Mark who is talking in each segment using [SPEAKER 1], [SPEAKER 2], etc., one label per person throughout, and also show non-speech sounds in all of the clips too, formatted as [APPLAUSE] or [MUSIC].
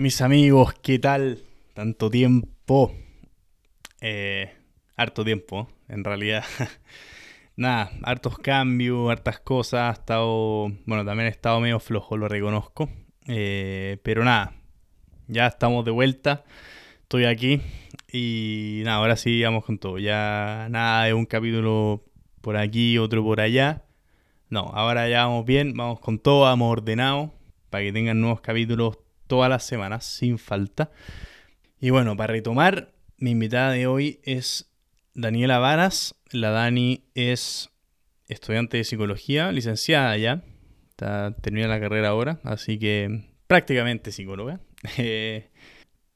[SPEAKER 1] Mis amigos, ¿qué tal? Tanto tiempo. Eh, harto tiempo, en realidad. [LAUGHS] Nada, hartos cambios, hartas cosas. Ha estado. Bueno, también he estado medio flojo, lo reconozco. Eh, pero nada, ya estamos de vuelta. Estoy aquí. Y nada, ahora sí vamos con todo. Ya nada de un capítulo por aquí, otro por allá. No, ahora ya vamos bien, vamos con todo, vamos ordenado para que tengan nuevos capítulos todas las semanas, sin falta. Y bueno, para retomar, mi invitada de hoy es Daniela Varas. La Dani es estudiante de psicología, licenciada ya. Está, termina la carrera ahora, así que prácticamente psicóloga. [LAUGHS] Eh,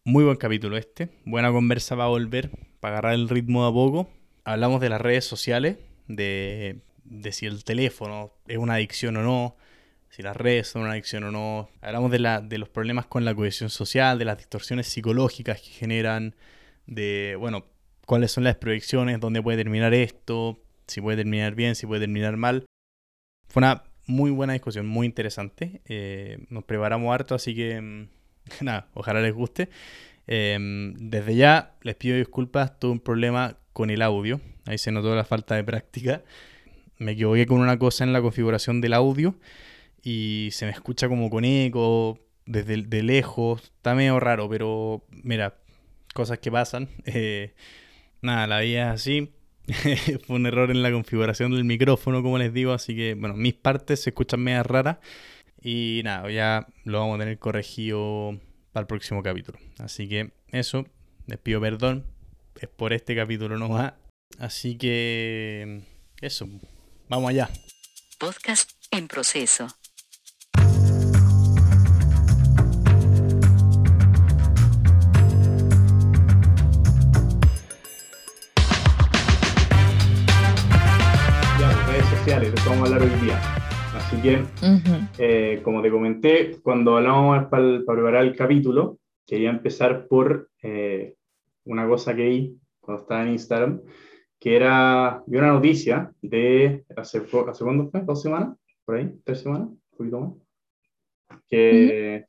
[SPEAKER 1] muy buen capítulo este. Buena conversa va a volver para agarrar el ritmo de a poco. Hablamos de las redes sociales, de, de si el teléfono es una adicción o no, si las redes son una adicción o no. Hablamos de, la, de los problemas con la cohesión social, de las distorsiones psicológicas que generan, de, bueno, cuáles son las proyecciones, dónde puede terminar esto, si puede terminar bien, si puede terminar mal. Fue una muy buena discusión, muy interesante. Eh, nos preparamos harto, así que mm, [LAUGHS] nada, ojalá les guste. Em, desde ya les pido disculpas, tuve un problema con el audio, ahí se notó la falta de práctica. Me equivoqué con una cosa en la configuración del audio y se me escucha como con eco desde de lejos. Está medio raro, pero mira, cosas que pasan. [LAUGHS] Eh, nada, la vida es así. [LAUGHS] Fue un error en la configuración del micrófono, como les digo, así que, bueno, mis partes se escuchan medio raras. Y nada, ya lo vamos a tener corregido para el próximo capítulo. Así que eso, les pido perdón. Es por este capítulo no va. Así que eso, vamos allá.
[SPEAKER 2] Podcast en proceso.
[SPEAKER 1] De eso vamos a hablar hoy día. Así que, eh, como te comenté, cuando hablamos para, preparar el capítulo, quería empezar por eh, una cosa que vi cuando estaba en Instagram, que era, vi una noticia de, ¿hace, ¿hace cuándo fue? ¿Dos semanas? ¿Por ahí? ¿Tres semanas? Un poquito más. Que,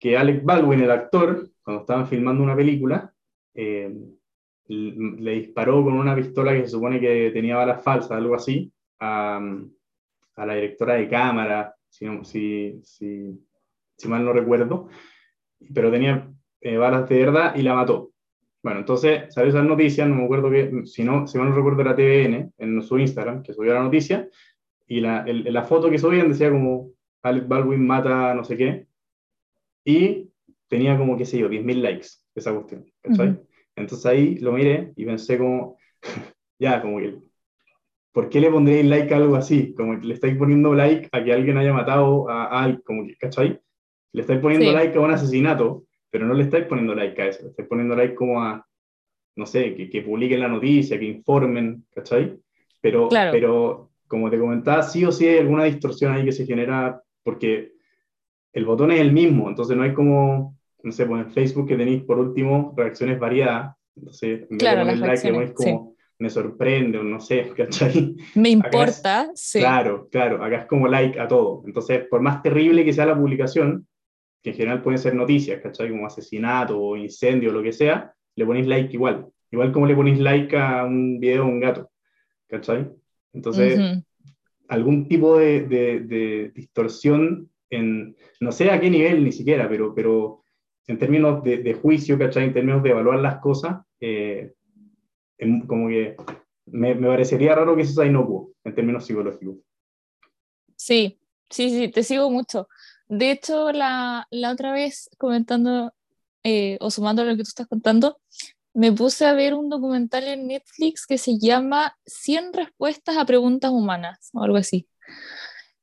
[SPEAKER 1] que Alec Baldwin, el actor, cuando estaban filmando una película, eh, le disparó con una pistola que se supone que tenía balas falsas, algo así, a, a la directora de cámara, si, si, si, si, mal no recuerdo, pero tenía eh, balas de verdad y la mató. Bueno, entonces salió esa noticia, no me acuerdo que, si, no, si mal no recuerdo era TVN, en su Instagram, que subió la noticia, y la, la foto que subían decía como Alex Baldwin mata no sé qué, y tenía como, qué sé yo, 10.000 likes esa cuestión, Entonces ahí lo miré y pensé como, [LAUGHS] ya, como que ¿por qué le pondréis like a algo así? Como que le estáis poniendo like a que alguien haya matado a alguien, como que, ¿cachai? Le estáis poniendo like a un asesinato, pero no le estáis poniendo like a eso, le estáis poniendo like como a, no sé, que, que publiquen la noticia, que informen, ¿cachai? Pero, pero, como te comentaba, sí o sí hay alguna distorsión ahí que se genera porque el botón es el mismo, entonces no hay como, no sé, pues en Facebook que tenéis por último reacciones variadas, entonces en vez de poner like, le como me sorprende o no sé, [LAUGHS] ¿cachai?
[SPEAKER 3] Me importa, sí.
[SPEAKER 1] Claro, claro, acá es como like a todo. Entonces, por más terrible que sea la publicación, que en general pueden ser noticias, ¿cachai? Como asesinato o incendio o lo que sea, le ponéis like igual. Igual como le ponéis like a un video de un gato, ¿cachai? Entonces, algún tipo de, de, distorsión en, no sé a qué nivel ni siquiera, pero, pero en términos de, de juicio, ¿cachai? En términos de evaluar las cosas, eh, como que me, me, parecería raro que eso sea inocuo en términos psicológicos.
[SPEAKER 3] Sí, sí, sí, te sigo mucho. De hecho, la, la otra vez comentando eh, o sumando a lo que tú estás contando, me puse a ver un documental en Netflix que se llama 100 respuestas a preguntas humanas o algo así.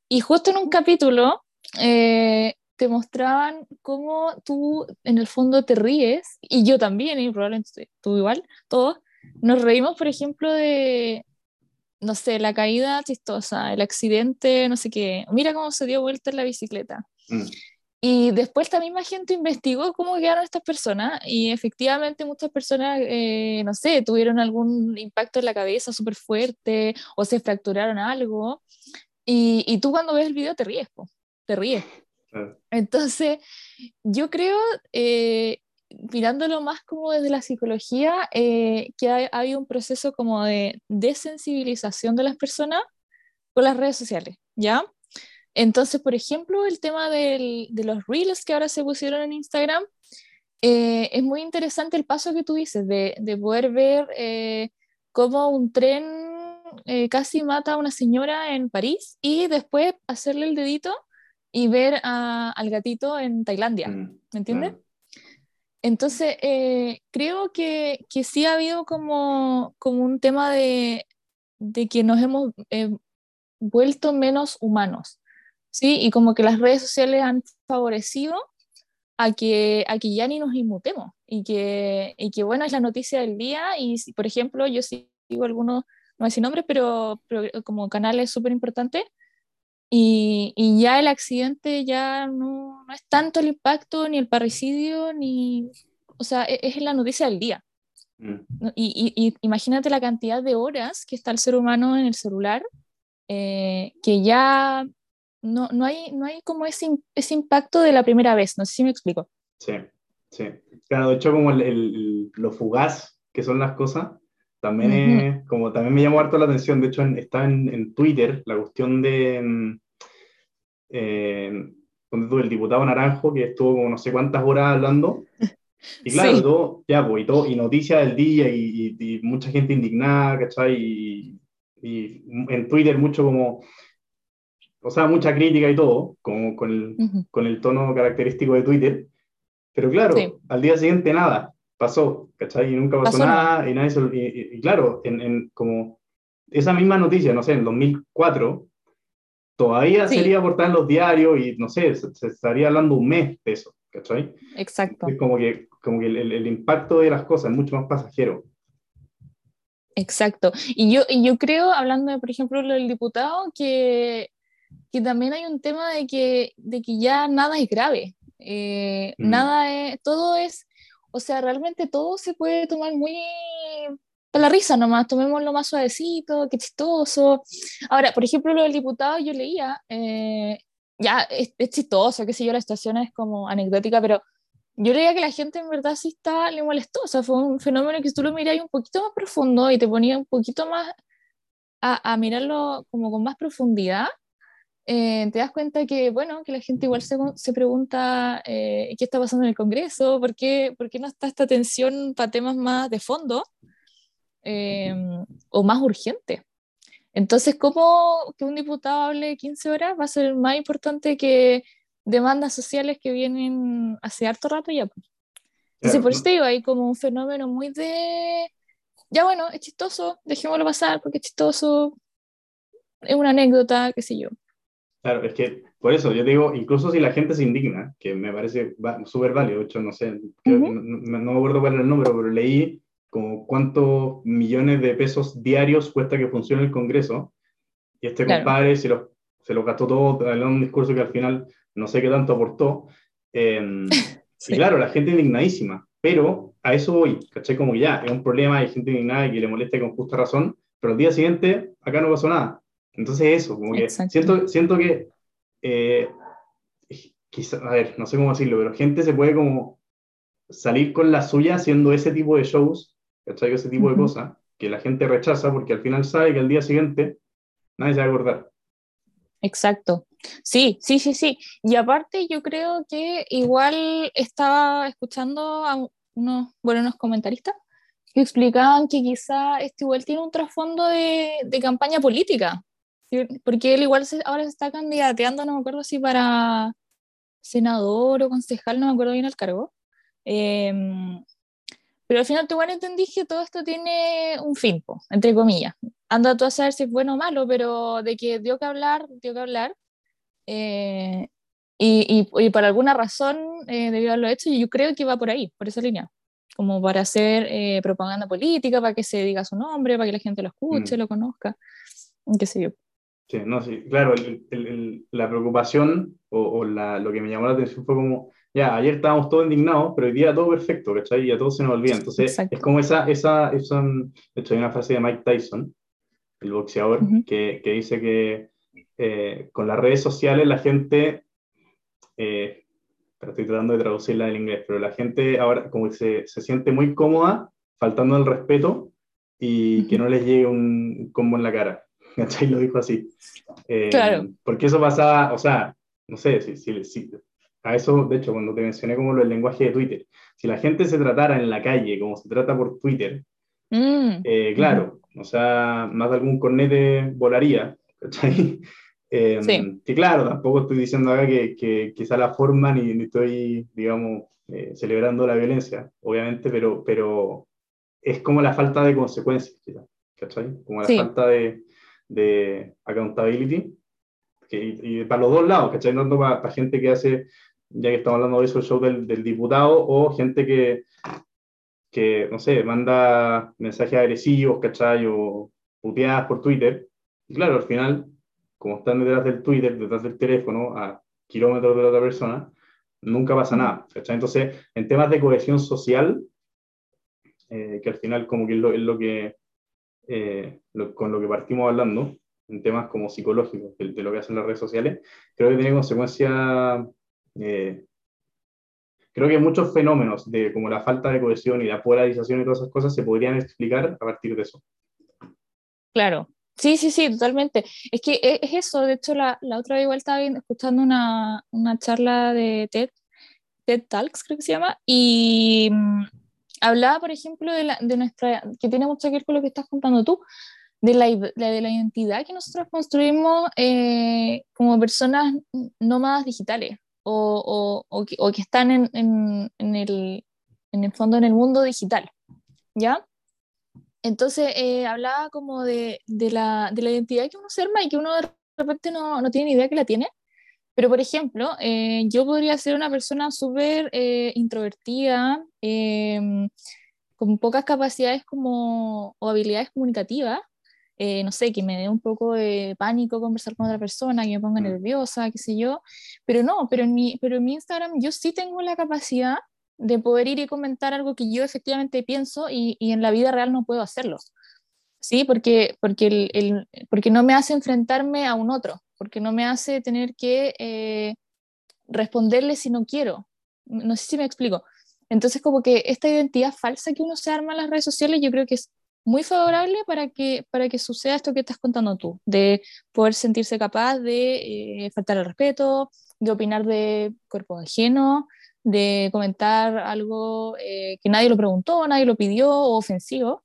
[SPEAKER 3] Y justo en un capítulo eh, te mostraban cómo tú en el fondo te ríes, y yo también, y probablemente tú igual, todos, nos reímos, por ejemplo, de, no sé, la caída chistosa, el accidente, no sé qué. Mira cómo se dio vuelta en la bicicleta. Mm. Y después la misma gente investigó cómo quedaron estas personas y efectivamente muchas personas, eh, no sé, tuvieron algún impacto en la cabeza súper fuerte o se fracturaron algo. Y, y, tú cuando ves el video te ríes, te ríes. Entonces, yo creo, eh, mirándolo más como desde la psicología, eh, que hay, un proceso como de desensibilización de las personas con las redes sociales, ¿ya? Entonces, por ejemplo, el tema del, de los reels que ahora se pusieron en Instagram, eh, es muy interesante el paso que tú dices de, de poder ver eh, cómo un tren casi mata a una señora en París y después hacerle el dedito y ver a, al gatito en Tailandia, mm, ¿me entiendes? Entonces, creo que, que, sí ha habido como, como un tema de, de que nos hemos vuelto menos humanos, ¿sí? Y como que las redes sociales han favorecido a que, a que ya ni nos inmutemos y que, y que, bueno, es la noticia del día y, si, por ejemplo, yo sigo algunos, no sé nombres, pero, pero como canales súper importantes y, y, ya el accidente ya no, no, es tanto el impacto, ni el parricidio, ni, o sea, es, es la noticia del día. Mm. Y, y, imagínate la cantidad de horas que está el ser humano en el celular, eh, que ya no, no, hay, no hay como ese, ese impacto de la primera vez, no sé si me explico.
[SPEAKER 1] Sí, sí. Claro, de hecho como el, el, lo fugaz que son las cosas, también, es, como también me llamó harto la atención, de hecho está en, en, Twitter la cuestión de... Mm, eh, donde el diputado Naranjo, que estuvo como no sé cuántas horas hablando, [LAUGHS] y claro, todo, ya, pues, y, todo, y noticias del día, y, y, y, mucha gente indignada, ¿cachai? Y, y en Twitter mucho como o sea, mucha crítica y todo, como con el, con el tono característico de Twitter. Pero claro, al día siguiente nada, pasó, ¿cachai? Y nunca pasó, nada, y nadie se, y, claro, en, en, como esa misma noticia, no sé, en 2004, todavía sería portada en los diarios y no sé, se, estaría hablando un mes de eso, ¿cachai?
[SPEAKER 3] Exacto.
[SPEAKER 1] Es como que, como que el, el, impacto de las cosas es mucho más pasajero.
[SPEAKER 3] Exacto. Y yo, y yo creo, hablando de, por ejemplo, del diputado, que que también hay un tema de que, de que ya nada es grave, eh, mm. nada es, todo es, o sea, realmente todo se puede tomar muy para la risa nomás, tomémoslo más suavecito, qué chistoso. Ahora, por ejemplo, lo del diputado yo leía, eh, ya es, chistoso, qué sé yo, la situación es como anecdótica, pero yo leía que la gente en verdad sí está, le molestó, o sea, fue un fenómeno que tú lo miras un poquito más profundo y te ponía un poquito más a, a mirarlo como con más profundidad eh, te das cuenta que, bueno, que la gente igual se, se pregunta eh, qué está pasando en el Congreso, por qué, por qué no está esta atención para temas más de fondo eh, o más urgente. Entonces, ¿cómo que un diputado hable 15 horas va a ser más importante que demandas sociales que vienen hace harto rato ya? Entonces, por eso te digo, hay como un fenómeno muy de, ya bueno, es chistoso, dejémoslo pasar porque es chistoso, es una anécdota, qué sé yo.
[SPEAKER 1] Claro, es que por eso yo digo, incluso si la gente se indigna, que me parece súper válido, de hecho, no sé, no, no, me acuerdo cuál era el número, pero leí como cuántos millones de pesos diarios cuesta que funcione el Congreso, y este compadre se lo, se lo gastó todo en un discurso que al final no sé qué tanto aportó. Em, [LAUGHS] y claro, la gente indignadísima, pero a eso voy, ¿caché? Como ya, es un problema, hay gente indignada y que le molesta con justa razón, pero el día siguiente acá no pasó nada. Entonces eso, como que siento, siento que, eh, quizá, a ver, no sé cómo decirlo, pero gente se puede como salir con la suya haciendo ese tipo de shows, ¿cachai? Ese tipo de cosas que la gente rechaza porque al final sabe que al día siguiente nadie se va a acordar.
[SPEAKER 3] Exacto. Sí, sí, sí, sí. Y aparte yo creo que igual estaba escuchando a unos, bueno, unos comentaristas que explicaban que quizá este igual tiene un trasfondo de, de campaña política, porque él igual ahora se está candidateando, no me acuerdo si para senador o concejal, no me acuerdo bien el cargo. Em, pero al final tú igual entendí que todo esto tiene un fin, entre comillas. Anda tú a saber si es bueno o malo, pero de que dio que hablar, dio que hablar. Eh, y, y, y, por alguna razón eh, debió haberlo hecho y yo creo que va por ahí, por esa línea. Como para hacer eh, propaganda política, para que se diga su nombre, para que la gente lo escuche, mm. lo conozca, qué sé yo.
[SPEAKER 1] Sí, no, sí, claro, el, el, la preocupación o, o la, lo que me llamó la atención fue como, ya, ayer estábamos todos indignados, pero hoy día todo perfecto, ¿cachai? Y a todos se nos olvida. Entonces, es como esa, esa, esa, de hecho hay una frase de Mike Tyson, el boxeador, que, que, dice que eh, con las redes sociales la gente eh, pero estoy tratando de traducirla en inglés, pero la gente ahora como que se, se siente muy cómoda faltando el respeto y que no les llegue un combo en la cara. [LAUGHS] ¿Cachai? Lo dijo así. Eh,
[SPEAKER 3] Claro.
[SPEAKER 1] Porque eso pasaba, o sea, no sé, si, si, si- a eso, de hecho, cuando te mencioné como lo del lenguaje de Twitter, si la gente se tratara en la calle como se trata por Twitter,
[SPEAKER 3] Mm,
[SPEAKER 1] eh, claro, o sea, más de algún cornete volaría, ¿cachai? [LAUGHS] Eh,
[SPEAKER 3] Sí.
[SPEAKER 1] Que claro, tampoco estoy diciendo acá que, que quizá la forma ni, ni estoy, digamos, eh, celebrando la violencia, obviamente, pero, pero es como la falta de consecuencias, ¿cachai? Como la
[SPEAKER 3] Sí.
[SPEAKER 1] falta de, de accountability, que, y, y para los dos lados, ¿cachai? Tanto para, para gente que hace, ya que estamos hablando de eso, el show del, del diputado, o gente que, que, no sé, manda mensajes agresivos, ¿cachai? O puteadas por Twitter. Y claro, al final, como están detrás del Twitter, detrás del teléfono, a kilómetros de la otra persona, nunca pasa nada, ¿cachai? Entonces, en temas de cohesión social, eh, que al final como que es lo, es lo que, eh, lo- con lo que partimos hablando, en temas como psicológicos, de, de lo que hacen las redes sociales, creo que tiene consecuencias, eh, creo que muchos fenómenos de como la falta de cohesión y la polarización y todas esas cosas se podrían explicar a partir de eso.
[SPEAKER 3] Claro. Sí, sí, sí, totalmente. Es que e- es eso, de hecho la, la otra vez igual estaba escuchando una, una charla de TED, TED Talks creo que se llama, y mm, hablaba, por ejemplo, de, la, de nuestra, que tiene mucho que ver con lo que estás contando tú, de la, de la identidad que nosotros construimos eh, como personas nómadas digitales o, o, o que, o que están en, en, en el, en el fondo en el mundo digital, ¿ya? Entonces, eh, hablaba como de, de la, de la identidad que uno se arma y que uno de repente no, no tiene ni idea que la tiene. Pero, por ejemplo, eh, yo podría ser una persona súper eh, introvertida, em, con pocas capacidades como, o habilidades comunicativas. eh, no sé, que me dé un poco de pánico conversar con otra persona, que me ponga
[SPEAKER 1] Mm.
[SPEAKER 3] nerviosa, qué sé yo. Pero no, pero en mi, pero en mi Instagram yo sí tengo la capacidad de poder ir y comentar algo que yo efectivamente pienso y, y en la vida real no puedo hacerlo. Sí, porque, porque, el, el- porque no me hace enfrentarme a un otro, porque no me hace tener que eh, responderle si no quiero. No sé si me explico. Entonces, como que esta identidad falsa que uno se arma en las redes sociales, yo creo que es muy favorable para que, para que suceda esto que estás contando tú, de poder sentirse capaz de eh, faltar al respeto, de opinar de cuerpos ajenos, de comentar algo eh, que nadie lo preguntó, nadie lo pidió, o ofensivo.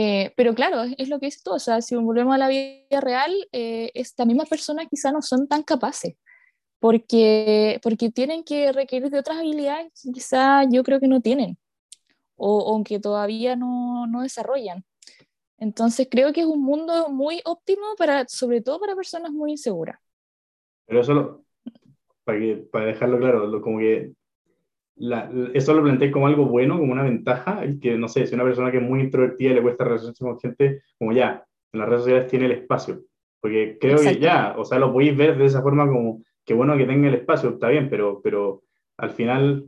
[SPEAKER 3] Eh, pero claro, es, es lo que dices tú, o sea, si volvemos a la vida real, eh, estas mismas personas quizás no son tan capaces, porque, porque tienen que requerir de otras habilidades que quizás yo creo que no tienen, o, o que todavía no, no desarrollan. Entonces creo que es un mundo muy óptimo para, sobre todo para personas muy inseguras.
[SPEAKER 1] Pero eso, lo- para, que, para dejarlo claro, lo- como que la- eso lo planteé como algo bueno, como una ventaja, y que no sé, si una persona que es muy introvertida y le cuesta relacionarse con gente, como ya, en las redes sociales tiene el espacio. Porque creo que ya, o sea, lo podéis ver de esa forma como que bueno que tenga el espacio, está bien, pero, pero al final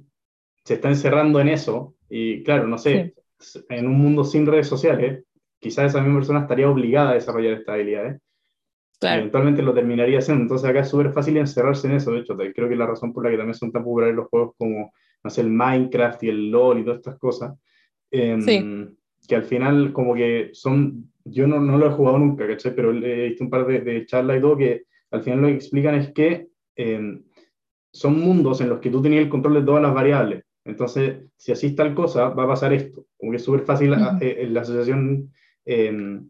[SPEAKER 1] se está encerrando en eso, y claro, no sé, en un mundo sin redes sociales, quizás esa misma persona estaría obligada a desarrollar estas habilidades y
[SPEAKER 3] Claro,
[SPEAKER 1] eventualmente lo terminaría haciendo. Entonces acá es súper fácil encerrarse en eso. De hecho, creo que la razón por la que también son tan populares los juegos como, no sé, el Minecraft y el LOL y todas estas cosas. Em,
[SPEAKER 3] Sí.
[SPEAKER 1] Que al final como que son, yo no, no lo he jugado nunca, ¿cachai? Pero he visto un par de, de charlas y todo que al final lo que explican es que em, son mundos en los que tú tenías el control de todas las variables. Entonces, si así tal cosa, va a pasar esto. Como que es súper fácil
[SPEAKER 3] Ujú.
[SPEAKER 1] eh, la asociación em,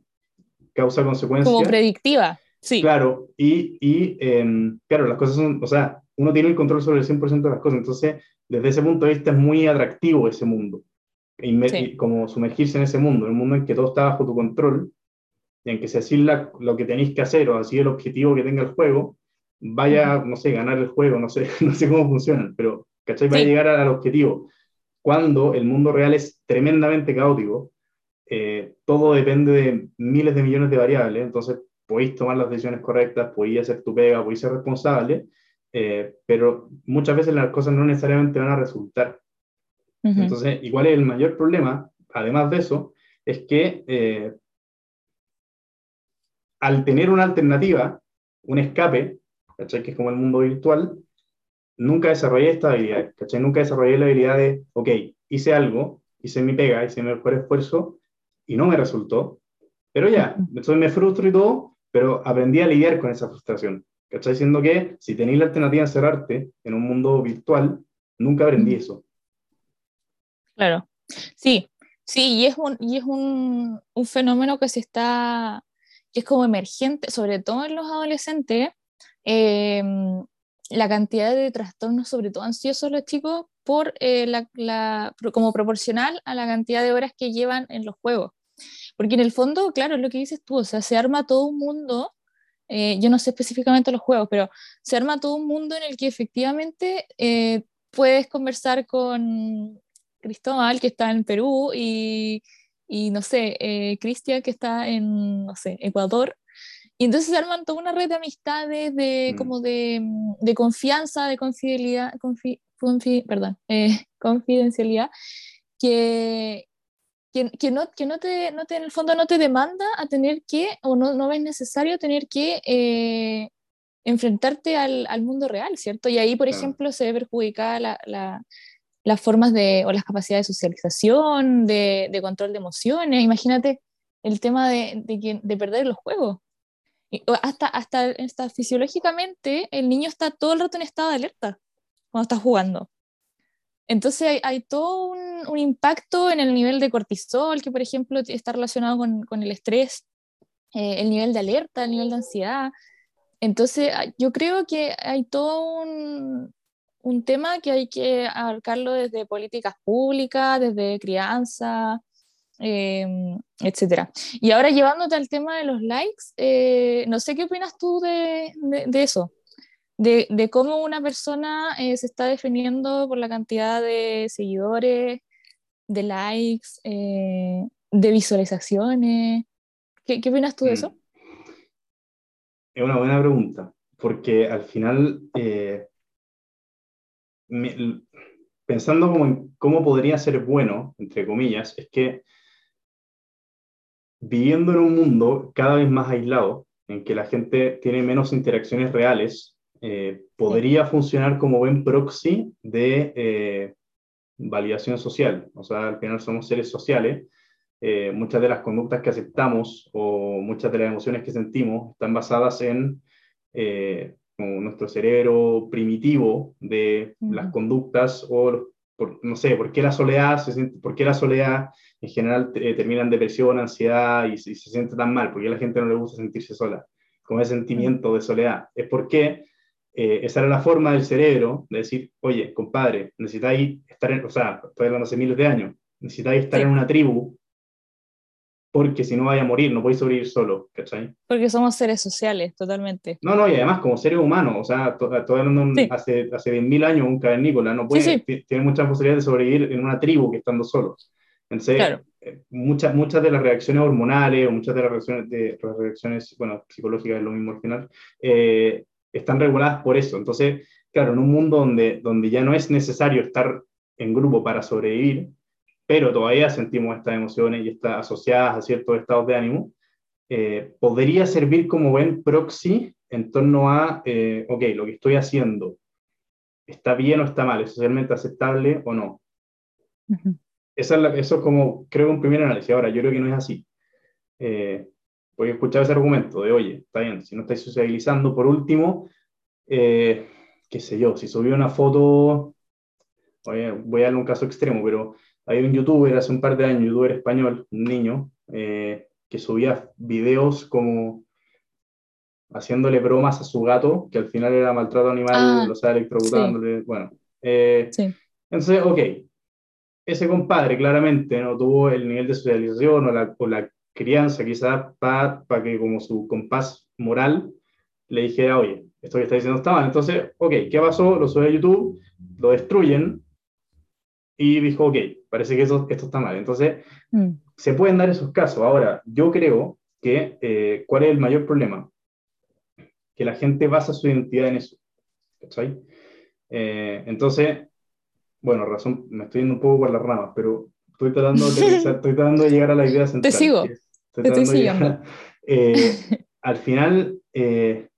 [SPEAKER 1] causa-consecuencia.
[SPEAKER 3] como predictiva, sí,
[SPEAKER 1] Claro, y, y em, claro, las cosas son, o sea, uno tiene el control sobre el 100% de las cosas, entonces desde ese punto de vista es muy atractivo ese mundo, Inme-
[SPEAKER 3] Sí.
[SPEAKER 1] y como sumergirse en ese mundo, en un mundo en que todo está bajo tu control, y en que si así la- lo que tenéis que hacer o así el objetivo que tenga el juego, vaya, no sé, ganar el juego, no sé, [LAUGHS] no sé cómo funcionan, pero, ¿cachai? Va a
[SPEAKER 3] Sí.
[SPEAKER 1] llegar al objetivo. Cuando el mundo real es tremendamente caótico, eh, todo depende de miles de millones de variables, entonces podéis tomar las decisiones correctas, podéis hacer tu pega, podéis ser responsable, eh, pero muchas veces las cosas no necesariamente van a resultar.
[SPEAKER 3] Ujú.
[SPEAKER 1] Entonces, igual el mayor problema, además de eso, es que eh, al tener una alternativa, un escape, ¿cachai? que es como el mundo virtual, nunca desarrollé esta habilidad, ¿cachai? Nunca desarrollé la habilidad de, ok, hice algo, hice mi pega, hice mi mejor esfuerzo y no me resultó, pero ya, entonces me frustro y todo, pero aprendí a lidiar con esa frustración, ¿cachai? Diciendo que si tenéis la alternativa de encerrarte en un mundo virtual, nunca aprendí eso.
[SPEAKER 3] Claro, sí, sí, y es un, y es un, un fenómeno que se está, que es como emergente, sobre todo en los adolescentes, eh, la cantidad de trastornos, sobre todo ansiosos los chicos, por eh, la, la, como proporcional a la cantidad de horas que llevan en los juegos. Porque en el fondo, claro, es lo que dices tú, o sea, se arma todo un mundo, eh, yo no sé específicamente los juegos, pero se arma todo un mundo en el que efectivamente eh, puedes conversar con Cristóbal, que está en Perú, y, y no sé, eh, Cristian, que está en, no sé, Ecuador, y entonces se arman toda una red de amistades, de,
[SPEAKER 1] Mm.
[SPEAKER 3] como de, de confianza, de confidencialidad, confi- confi- perdón, eh, [LAUGHS] confidencialidad, que, que, que no, que no, te, no te, en el fondo no te demanda a tener que, o no, no es necesario tener que eh, enfrentarte al, al mundo real, ¿cierto? Y ahí, por
[SPEAKER 1] Claro.
[SPEAKER 3] ejemplo, se ve perjudicada la, la- las formas de, o las capacidades de socialización, de, de control de emociones. Imagínate el tema de, de, que- de perder los juegos. Y- hasta, hasta, hasta fisiológicamente, el niño está todo el rato en estado de alerta cuando está jugando. Entonces hay, hay todo un, un impacto en el nivel de cortisol, que por ejemplo está relacionado con, con el estrés, eh, el nivel de alerta, el nivel de ansiedad. Entonces ah, yo creo que hay todo un, un tema que hay que abarcarlo desde políticas públicas, desde crianza, eh, etcétera. Y ahora llevándote al tema de los likes, eh, no sé qué opinas tú de, de, de eso, de, de cómo una persona eh, se está definiendo por la cantidad de seguidores, de likes, eh, de visualizaciones. ¿Qué, qué opinas tú de
[SPEAKER 1] Mm.
[SPEAKER 3] eso?
[SPEAKER 1] Es una buena pregunta, porque al final, eh, pensando como en cómo podría ser bueno, entre comillas, es que viviendo en un mundo cada vez más aislado, en que la gente tiene menos interacciones reales, eh, podría funcionar como buen proxy de eh, validación social. O sea, al final somos seres sociales. eh, muchas de las conductas que aceptamos o muchas de las emociones que sentimos están basadas en eh, nuestro cerebro primitivo de las
[SPEAKER 3] Ujú.
[SPEAKER 1] conductas o, por- no sé, por qué la soledad, se siente, por qué la soledad en general eh, termina en depresión, ansiedad y, y se siente tan mal, porque a la gente no le gusta sentirse sola, con ese sentimiento de soledad. Es porque eh, esa era la forma del cerebro de decir, oye, compadre, necesitáis estar en, o sea, estoy hablando hace miles de años, necesitáis estar
[SPEAKER 3] Sí.
[SPEAKER 1] en una tribu porque si no vaya a morir, no podéis sobrevivir solo, ¿cachai?
[SPEAKER 3] Porque somos seres sociales, totalmente.
[SPEAKER 1] No, no, y además como seres humanos, o sea, to- un-
[SPEAKER 3] Sí.
[SPEAKER 1] hace, hace 10.000 años un cavernícola, no puede,
[SPEAKER 3] Sí, sí.
[SPEAKER 1] ti- tiene muchas posibilidades de sobrevivir en una tribu que estando solo. Entonces,
[SPEAKER 3] Claro.
[SPEAKER 1] eh, muchas, muchas de las reacciones hormonales o muchas de las reacciones, de, las reacciones bueno, psicológicas es lo mismo al final, eh, están reguladas por eso. Entonces, claro, en un mundo donde, donde ya no es necesario estar en grupo para sobrevivir, pero todavía sentimos estas emociones y están asociadas a ciertos estados de ánimo, eh, podría servir como buen proxy en torno a, eh, ok, lo que estoy haciendo, ¿está bien o está mal? ¿Es socialmente aceptable o no?
[SPEAKER 3] Ujú.
[SPEAKER 1] Esa es la- eso es como, creo, un primer análisis. Ahora, yo creo que no es así. Eh, porque he escuchado ese argumento de, oye, está bien, si no estáis socializando, por último, eh, qué sé yo, si subí una foto, oye, voy a darle un caso extremo, pero hay un youtuber hace un par de años, youtuber español, un niño, eh, que subía videos como haciéndole bromas a su gato, que al final era maltrato animal,
[SPEAKER 3] Ah,
[SPEAKER 1] o sea, electrocutándole, bueno. eh,
[SPEAKER 3] Sí.
[SPEAKER 1] entonces, ok, ese compadre claramente no tuvo el nivel de socialización o la, o la crianza quizás para que como su compás moral le dijera, oye, esto que está diciendo está mal. Entonces, ok, ¿qué pasó? Lo sube a YouTube, lo destruyen y dijo, ok, parece que eso, esto está mal. Entonces,
[SPEAKER 3] Mm.
[SPEAKER 1] se pueden dar esos casos. Ahora, yo creo que, eh, ¿cuál es el mayor problema? Que la gente basa su identidad en eso. ¿Cachai? Eh, entonces, bueno, razón, me estoy yendo un poco por las ramas, pero estoy tratando de, estoy tratando de llegar a la idea central.
[SPEAKER 3] sigo,
[SPEAKER 1] es- estoy
[SPEAKER 3] te estoy siguiendo.
[SPEAKER 1] a- eh, [LAUGHS] al final, eh,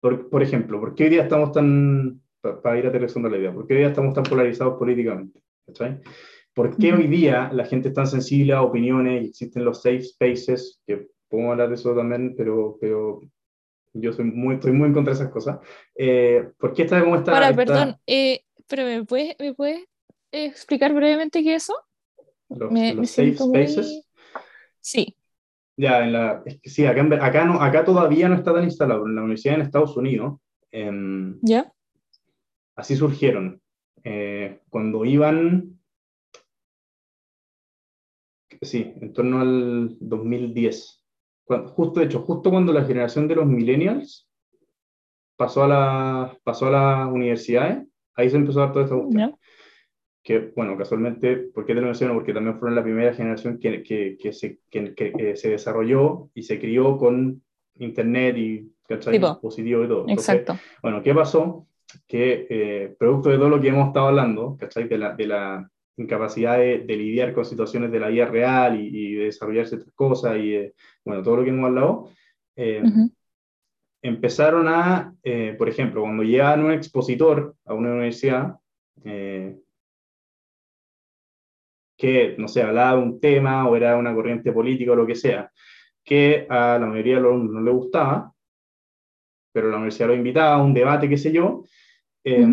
[SPEAKER 1] por, por ejemplo, ¿por qué hoy día estamos tan, para ir aterrizando la idea, ¿por qué hoy día estamos tan polarizados políticamente? ¿Cachai? ¿Por qué hoy día la gente es tan sensible a opiniones y existen los safe spaces, que podemos hablar de eso también, pero, pero yo soy muy, estoy muy en contra de esas cosas? Eh, ¿Por qué está como está?
[SPEAKER 3] Ahora, perdón, eh, pero ¿me puedes, me puedes explicar brevemente qué es eso?
[SPEAKER 1] Los,
[SPEAKER 3] Me-
[SPEAKER 1] los
[SPEAKER 3] me
[SPEAKER 1] safe
[SPEAKER 3] siento muy-
[SPEAKER 1] spaces.
[SPEAKER 3] Sí,
[SPEAKER 1] Ya, en la, es que sí, acá, en acá, no, acá todavía no está tan instalado. En la universidad en Estados Unidos, em,
[SPEAKER 3] ¿ya?
[SPEAKER 1] así surgieron. Eh, cuando iban, sí, en torno al 2010. Cuando- justo, de hecho, justo cuando la generación de los millennials pasó a, la, pasó a las universidades, ahí se empezó a dar toda esta cuestión.
[SPEAKER 3] ¿Ya?
[SPEAKER 1] Que, bueno, casualmente, ¿por qué te lo menciono? Porque también fueron la primera generación que, que, que se, que, se desarrolló y se crió con Internet y ¿cachai? Dispositivo y todo. Entonces,
[SPEAKER 3] Exacto.
[SPEAKER 1] bueno, ¿qué pasó? Que eh, producto de todo lo que hemos estado hablando, ¿cachai? De la, de la incapacidad de, de lidiar con situaciones de la vida real y, y de desarrollar ciertas cosas y, eh, bueno, todo lo que hemos hablado, eh,
[SPEAKER 3] Ujú.
[SPEAKER 1] empezaron a, eh, por ejemplo, cuando llegaban un expositor a una universidad, eh, que, no sé, hablaba de un tema o era una corriente política o lo que sea, que a la mayoría de los alumnos no le gustaba, pero la universidad lo invitaba a un debate, qué sé yo. eh,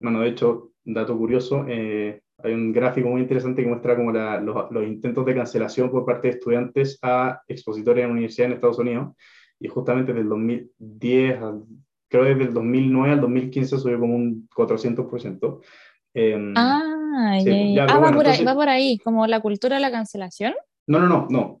[SPEAKER 1] Bueno, de hecho, dato curioso, eh, hay un gráfico muy interesante que muestra como la- los, los intentos de cancelación por parte de estudiantes a expositores en universidades en Estados Unidos, y justamente desde el 2010, al- creo desde el 2009 al 2015 subió como un 400%. Eh,
[SPEAKER 3] Ah,
[SPEAKER 1] Sí,
[SPEAKER 3] ya, Ah, va, por ahí, va por ahí, como la cultura de la cancelación.
[SPEAKER 1] No, no, no, no.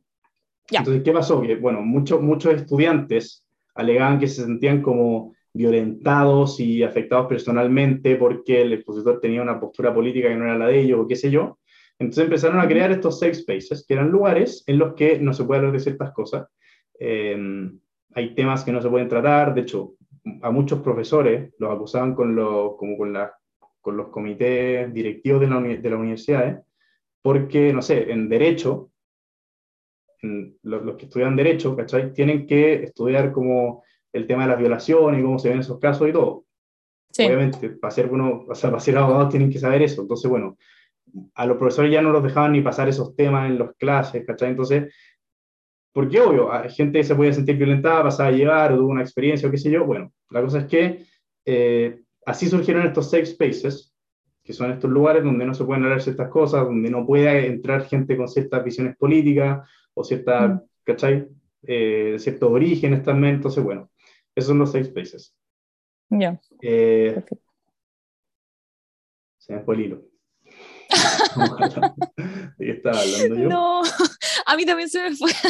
[SPEAKER 3] Ya.
[SPEAKER 1] Entonces, ¿qué pasó? Que, bueno, muchos muchos estudiantes alegaban que se sentían como violentados y afectados personalmente porque el expositor tenía una postura política que no era la de ellos o qué sé yo. Entonces empezaron a crear estos safe spaces, que eran lugares en los que no se puede hablar de ciertas cosas. Eh, hay temas que no se pueden tratar. De hecho, a muchos profesores los acusaban con, los como con, la- con los comités directivos de la, uni- de las universidades, porque, no sé, en derecho, en los, los que estudian derecho, ¿cachai? Tienen que estudiar como el tema de las violaciones y cómo se ven esos casos y todo.
[SPEAKER 3] Sí.
[SPEAKER 1] Obviamente, para ser, uno, o sea, para ser abogados tienen que saber eso. Entonces, bueno, a los profesores ya no los dejaban ni pasar esos temas en las clases, ¿cachai? Entonces, porque obvio, hay gente que se puede sentir violentada, pasaba a llevar o tuvo una experiencia o qué sé yo. Bueno, la cosa es que eh, así surgieron estos safe spaces, que son estos lugares donde no se pueden hablar ciertas cosas, donde no puede entrar gente con ciertas visiones políticas o cierta,
[SPEAKER 3] Mm.
[SPEAKER 1] ¿cachai? Eh, ciertos orígenes también. Entonces, bueno, esos son los safe spaces.
[SPEAKER 3] Ya.
[SPEAKER 1] Eh,
[SPEAKER 3] Perfecto.
[SPEAKER 1] se me fue el hilo. [LAUGHS] ¿De qué estaba hablando yo?
[SPEAKER 3] No, [LAUGHS] a mí también se me fue. [LAUGHS]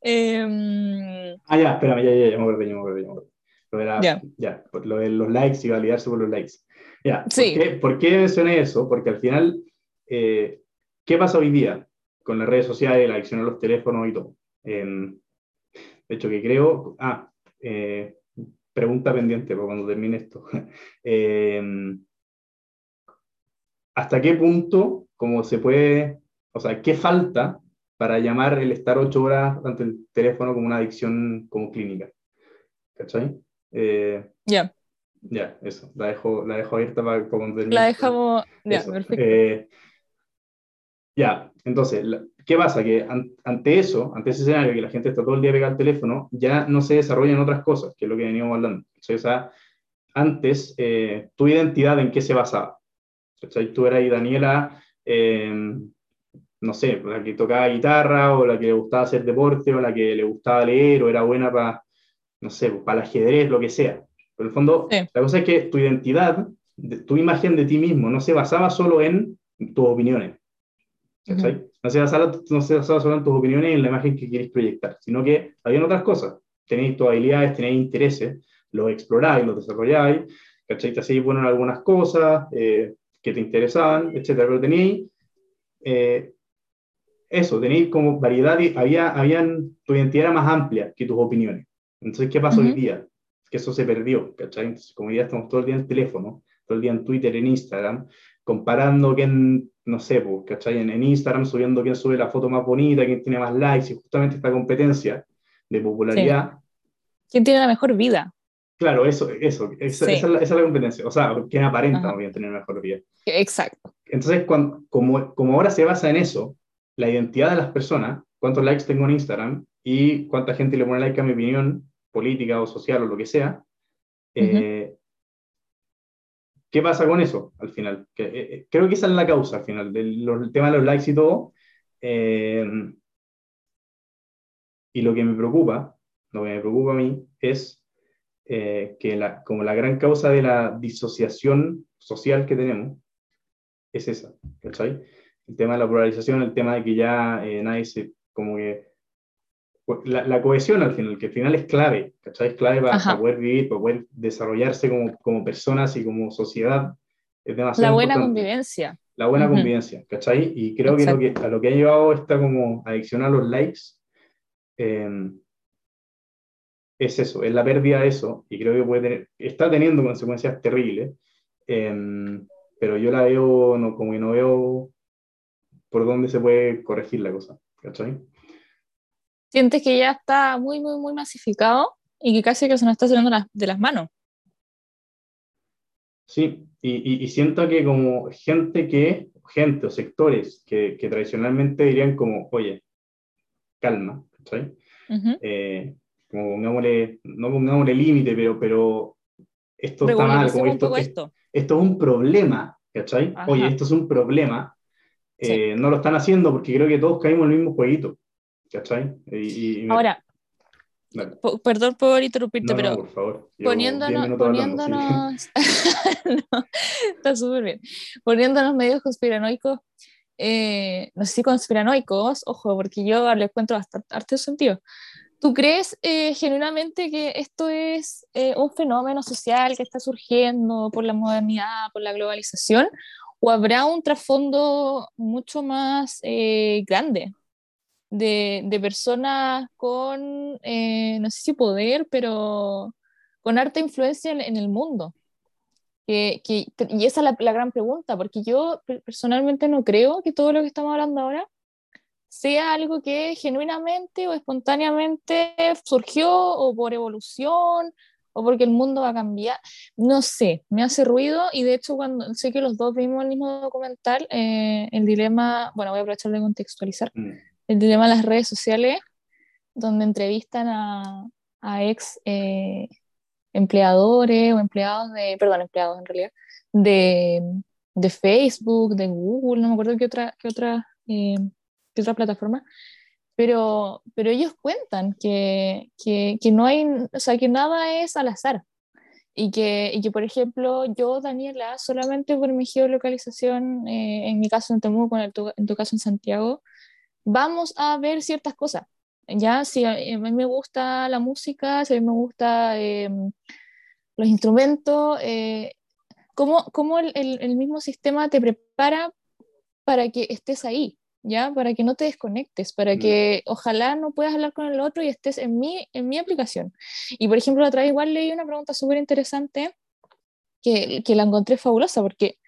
[SPEAKER 3] Em,
[SPEAKER 1] Ah, ya, espérame, ya, ya, ya me acordé, ya me acordé, ya me acordé. Lo, de la-
[SPEAKER 3] Ya.
[SPEAKER 1] ya, por lo de los likes y validarse por los likes. Ya,
[SPEAKER 3] Sí.
[SPEAKER 1] ¿por, qué, por qué mencioné eso? Porque al final, eh, ¿qué pasa hoy día con las redes sociales, la adicción a los teléfonos y todo? Em, de hecho, que creo, ah, eh, pregunta pendiente para cuando termine esto. [LAUGHS] Em, ¿Hasta qué punto, como se puede, o sea, qué falta para llamar el estar ocho horas ante el teléfono como una adicción como clínica? ¿Cachai? Eh,
[SPEAKER 3] ya,
[SPEAKER 1] ya, eso, la dejo, la dejo abierta para, termine.
[SPEAKER 3] la dejamos. Ya, perfecto.
[SPEAKER 1] Eh, ya, entonces, ¿qué pasa? Que an- ante eso, ante ese escenario que la gente está todo el día pegada al teléfono, ya no se desarrollan otras cosas, que es lo que veníamos hablando. O sea, antes, eh, tu identidad en qué se basaba. ¿Cachai? Tú eras Daniela, eh, no sé, la que tocaba guitarra, o la que le gustaba hacer deporte, o la que le gustaba leer, o era buena para, no sé, para el ajedrez, lo que sea. Pero en el fondo,
[SPEAKER 3] Sí.
[SPEAKER 1] la cosa es que tu identidad, de- tu imagen de ti mismo, no se basaba solo en tus opiniones. ¿cachai? no, se basaba, no se basaba solo en tus opiniones y en la imagen que queréis proyectar, sino que habían otras cosas. Tenéis tus habilidades, tenéis intereses, los exploráis, los desarrolláis, ¿cachai? Te hacéis bueno en algunas cosas eh, que te interesaban, etcétera, pero tenéis eh, eso, tenéis como variedad, y había, habían, tu identidad era más amplia que tus opiniones. Entonces, ¿qué pasa hoy
[SPEAKER 3] Ujú.
[SPEAKER 1] día? Que eso se perdió, ¿cachai? Entonces, como hoy día estamos todo el día en el teléfono, todo el día en Twitter, en Instagram, comparando quién, no sé, pues, ¿cachai? En, en Instagram subiendo quién sube la foto más bonita, quién tiene más likes, y justamente esta competencia de popularidad,
[SPEAKER 3] ¿Quién tiene la mejor vida?
[SPEAKER 1] Claro, eso, eso, esa,
[SPEAKER 3] Sí.
[SPEAKER 1] esa es, la, esa es la competencia. O sea, quien aparenta
[SPEAKER 3] Ajá.
[SPEAKER 1] tener mejor vida.
[SPEAKER 3] Exacto.
[SPEAKER 1] Entonces, cuan- como, como ahora se basa en eso, la identidad de las personas, cuántos likes tengo en Instagram y cuánta gente le pone like a mi opinión política o social o lo que sea, eh, ¿qué pasa con eso al final? Que, eh, eh, creo que esa es la causa al final, del los- tema de los likes y todo. eh, y lo que me preocupa, lo que me preocupa a mí es eh, que la, como la gran causa de la disociación social que tenemos es esa, ¿cachai? El tema de la polarización, el tema de que ya eh, nadie se, como que, la, la cohesión al final, que al final es clave, ¿cachai? Es clave para, poder vivir, para poder desarrollarse como, como personas y como sociedad. Es demasiado
[SPEAKER 3] La buena
[SPEAKER 1] importante.
[SPEAKER 3] convivencia.
[SPEAKER 1] La buena
[SPEAKER 3] Ujú.
[SPEAKER 1] convivencia, ¿cachai? Y creo que, lo que a lo que ha llevado esta como adicción a los likes eh, es eso, es la pérdida de eso, y creo que puede tener, está teniendo consecuencias terribles, eh, pero yo la veo, no, como que no veo por dónde se puede corregir la cosa, ¿cachai?
[SPEAKER 3] Sientes que ya está muy, muy, muy masificado y que casi que se nos está saliendo las- de las manos.
[SPEAKER 1] Sí, y, y- y siento que como gente que, gente o sectores que, que tradicionalmente dirían como, oye, calma, ¿cachai?
[SPEAKER 3] Ujú.
[SPEAKER 1] eh, como pongámosle, no pongámosle límite, pero, pero esto está mal, como esto,
[SPEAKER 3] esto.
[SPEAKER 1] esto es un problema, ¿cachai?
[SPEAKER 3] Ajá.
[SPEAKER 1] Oye, esto es un problema, eh, no lo están haciendo porque creo que todos caímos en el mismo jueguito, ¿cachai? Y, y- me-
[SPEAKER 3] Ahora,
[SPEAKER 1] Dale.
[SPEAKER 3] perdón por interrumpirte,
[SPEAKER 1] no, no,
[SPEAKER 3] pero
[SPEAKER 1] por favor. Llevo 10
[SPEAKER 3] poniéndonos,
[SPEAKER 1] minutos hablando, sí.
[SPEAKER 3] poniéndonos [LAUGHS] [LAUGHS] No, está súper bien. Poniéndonos medios conspiranoicos, eh, no sé si conspiranoicos, ojo, porque yo le encuentro bastante harto sentido. ¿Tú crees eh, genuinamente que esto es eh, un fenómeno social que está surgiendo por la modernidad, por la globalización? ¿O habrá un trasfondo mucho más eh, grande de, de personas con, eh, no sé si poder, pero con harta influencia en, en el mundo? Que, que- y esa es la, la gran pregunta, porque yo per- personalmente no creo que todo lo que estamos hablando ahora sea algo que genuinamente o espontáneamente surgió o por evolución o porque el mundo va a cambiar. No sé, me hace ruido y de hecho cuando sé que los dos vimos el mismo documental, eh, el dilema, bueno, voy a aprovechar de contextualizar,
[SPEAKER 1] Mm,
[SPEAKER 3] el dilema de las redes sociales, donde entrevistan a, a ex eh, empleadores o empleados de, perdón, empleados en realidad, de, de Facebook, de Google, no me acuerdo qué otra, qué otra, eh, qué otra plataforma, pero, pero ellos cuentan que, que, que no hay, o sea, que nada es al azar. Y que, y que, por ejemplo, yo, Daniela, solamente por mi geolocalización, eh, en mi caso en Temuco, en, tu- en tu caso en Santiago, vamos a ver ciertas cosas. Ya, si a, a mí me gusta la música, si a mí me gusta eh, los instrumentos, eh, cómo, cómo el, el- el mismo sistema te prepara para que estés ahí, ¿ya? Para que no te desconectes, para que ojalá no puedas hablar con el otro y estés en mi, en mi aplicación. Y por ejemplo, la otra vez igual leí una pregunta súper interesante que, que la encontré fabulosa, porque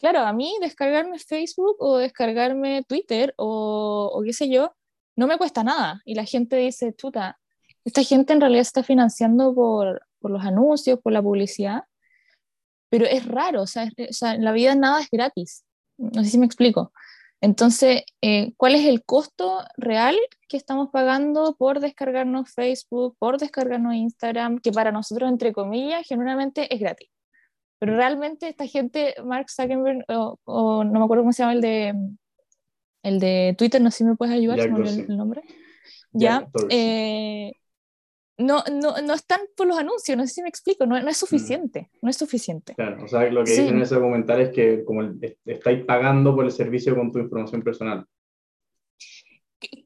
[SPEAKER 3] claro, a mí descargarme Facebook o descargarme Twitter o, qué sé yo, no me cuesta nada. Y la gente dice, chuta, esta gente en realidad está financiando por, los anuncios, por la publicidad, pero es raro, o sea, es- o en la vida nada es gratis. No sé si me explico. Entonces, eh, ¿cuál es el costo real que estamos pagando por descargarnos Facebook, por descargarnos Instagram, que para nosotros, entre comillas, genuinamente es gratis? Pero realmente esta gente, Mark Zuckerberg, o, o no me acuerdo cómo se llama el de, el de Twitter, no sé si me puedes ayudar, me olvidó el nombre. Ya, eh, no, no, no están por los anuncios, no sé si me explico, no, no es suficiente, no es suficiente.
[SPEAKER 1] Claro, o sea, lo que
[SPEAKER 3] Sí.
[SPEAKER 1] dicen en ese documental es que como el- estáis pagando por el servicio con tu información personal.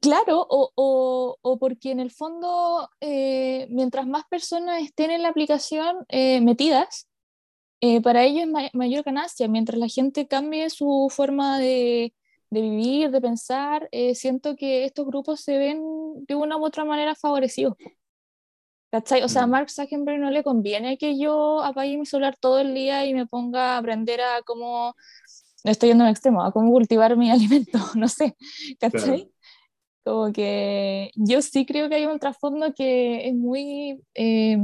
[SPEAKER 3] Claro, o, o, o porque en el fondo, eh, mientras más personas estén en la aplicación eh, metidas, eh, para ellos es ma- mayor ganancia. Mientras la gente cambie su forma de, de vivir, de pensar, eh, siento que estos grupos se ven de una u otra manera favorecidos. ¿Cachai? O sea, a
[SPEAKER 1] Mm.
[SPEAKER 3] Mark Zuckerberg no le conviene que yo apague mi celular todo el día y me ponga a aprender a cómo, estoy yendo a un extremo, a cómo cultivar mi [LAUGHS] alimento, no sé, ¿cachai? Como que yo sí creo que hay un trasfondo que es muy, eh,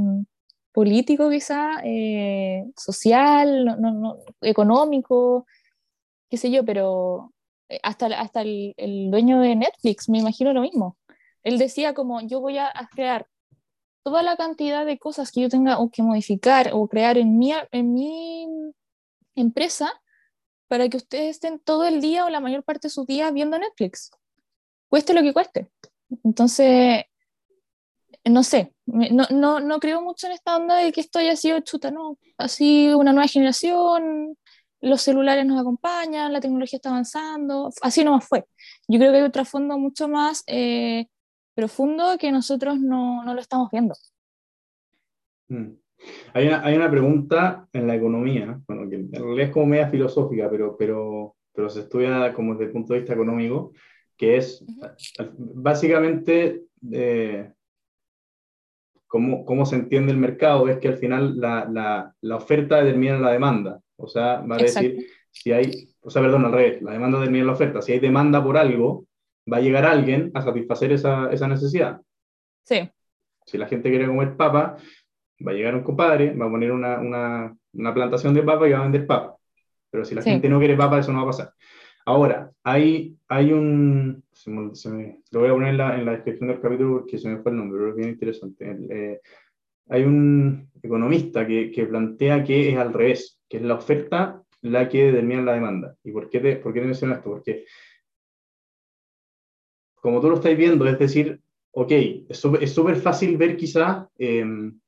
[SPEAKER 3] político quizá, eh, social, no, no, no, económico, qué sé yo, pero eh, hasta, hasta el, el, dueño de Netflix, me imagino lo mismo. Él decía como, yo voy a, crear toda la cantidad de cosas que yo tenga o que modificar o crear en mi, en mi empresa para que ustedes estén todo el día o la mayor parte de su día viendo Netflix, cueste lo que cueste. Entonces, no sé, no, no, no creo mucho en esta onda de que esto haya sido chuta, no, así una nueva generación, los celulares nos acompañan, la tecnología está avanzando, así nomás fue. Yo creo que hay un trasfondo mucho más eh, profundo que nosotros no, no, lo estamos viendo.
[SPEAKER 1] Mm. Hay, una, hay una, pregunta en la economía, bueno, que en realidad es como media filosófica, pero, pero, pero se estudia como desde el punto de vista económico, que es básicamente eh, cómo, cómo, se entiende el mercado, es que al final la, la, la oferta determina la demanda. O sea, va a decir, si hay, o sea, perdón, al revés, la demanda determina la oferta. Si hay demanda por algo, va a llegar alguien a satisfacer esa, esa necesidad.
[SPEAKER 3] Sí.
[SPEAKER 1] Si la gente quiere comer papa, va a llegar un compadre, va a poner una, una, una plantación de papa y va a vender papa. Pero si la gente no quiere papa, eso no va a pasar. Ahora, hay, hay un, lo voy a poner en la, en la, descripción del capítulo porque se me fue el nombre, pero es bien interesante. Eh, hay un economista que, que, plantea que es al revés, que es la oferta la que determina la demanda. ¿Y por qué te, por qué te menciono esto? Porque, como tú lo estás viendo, es decir, ok, es súper fácil ver quizás em,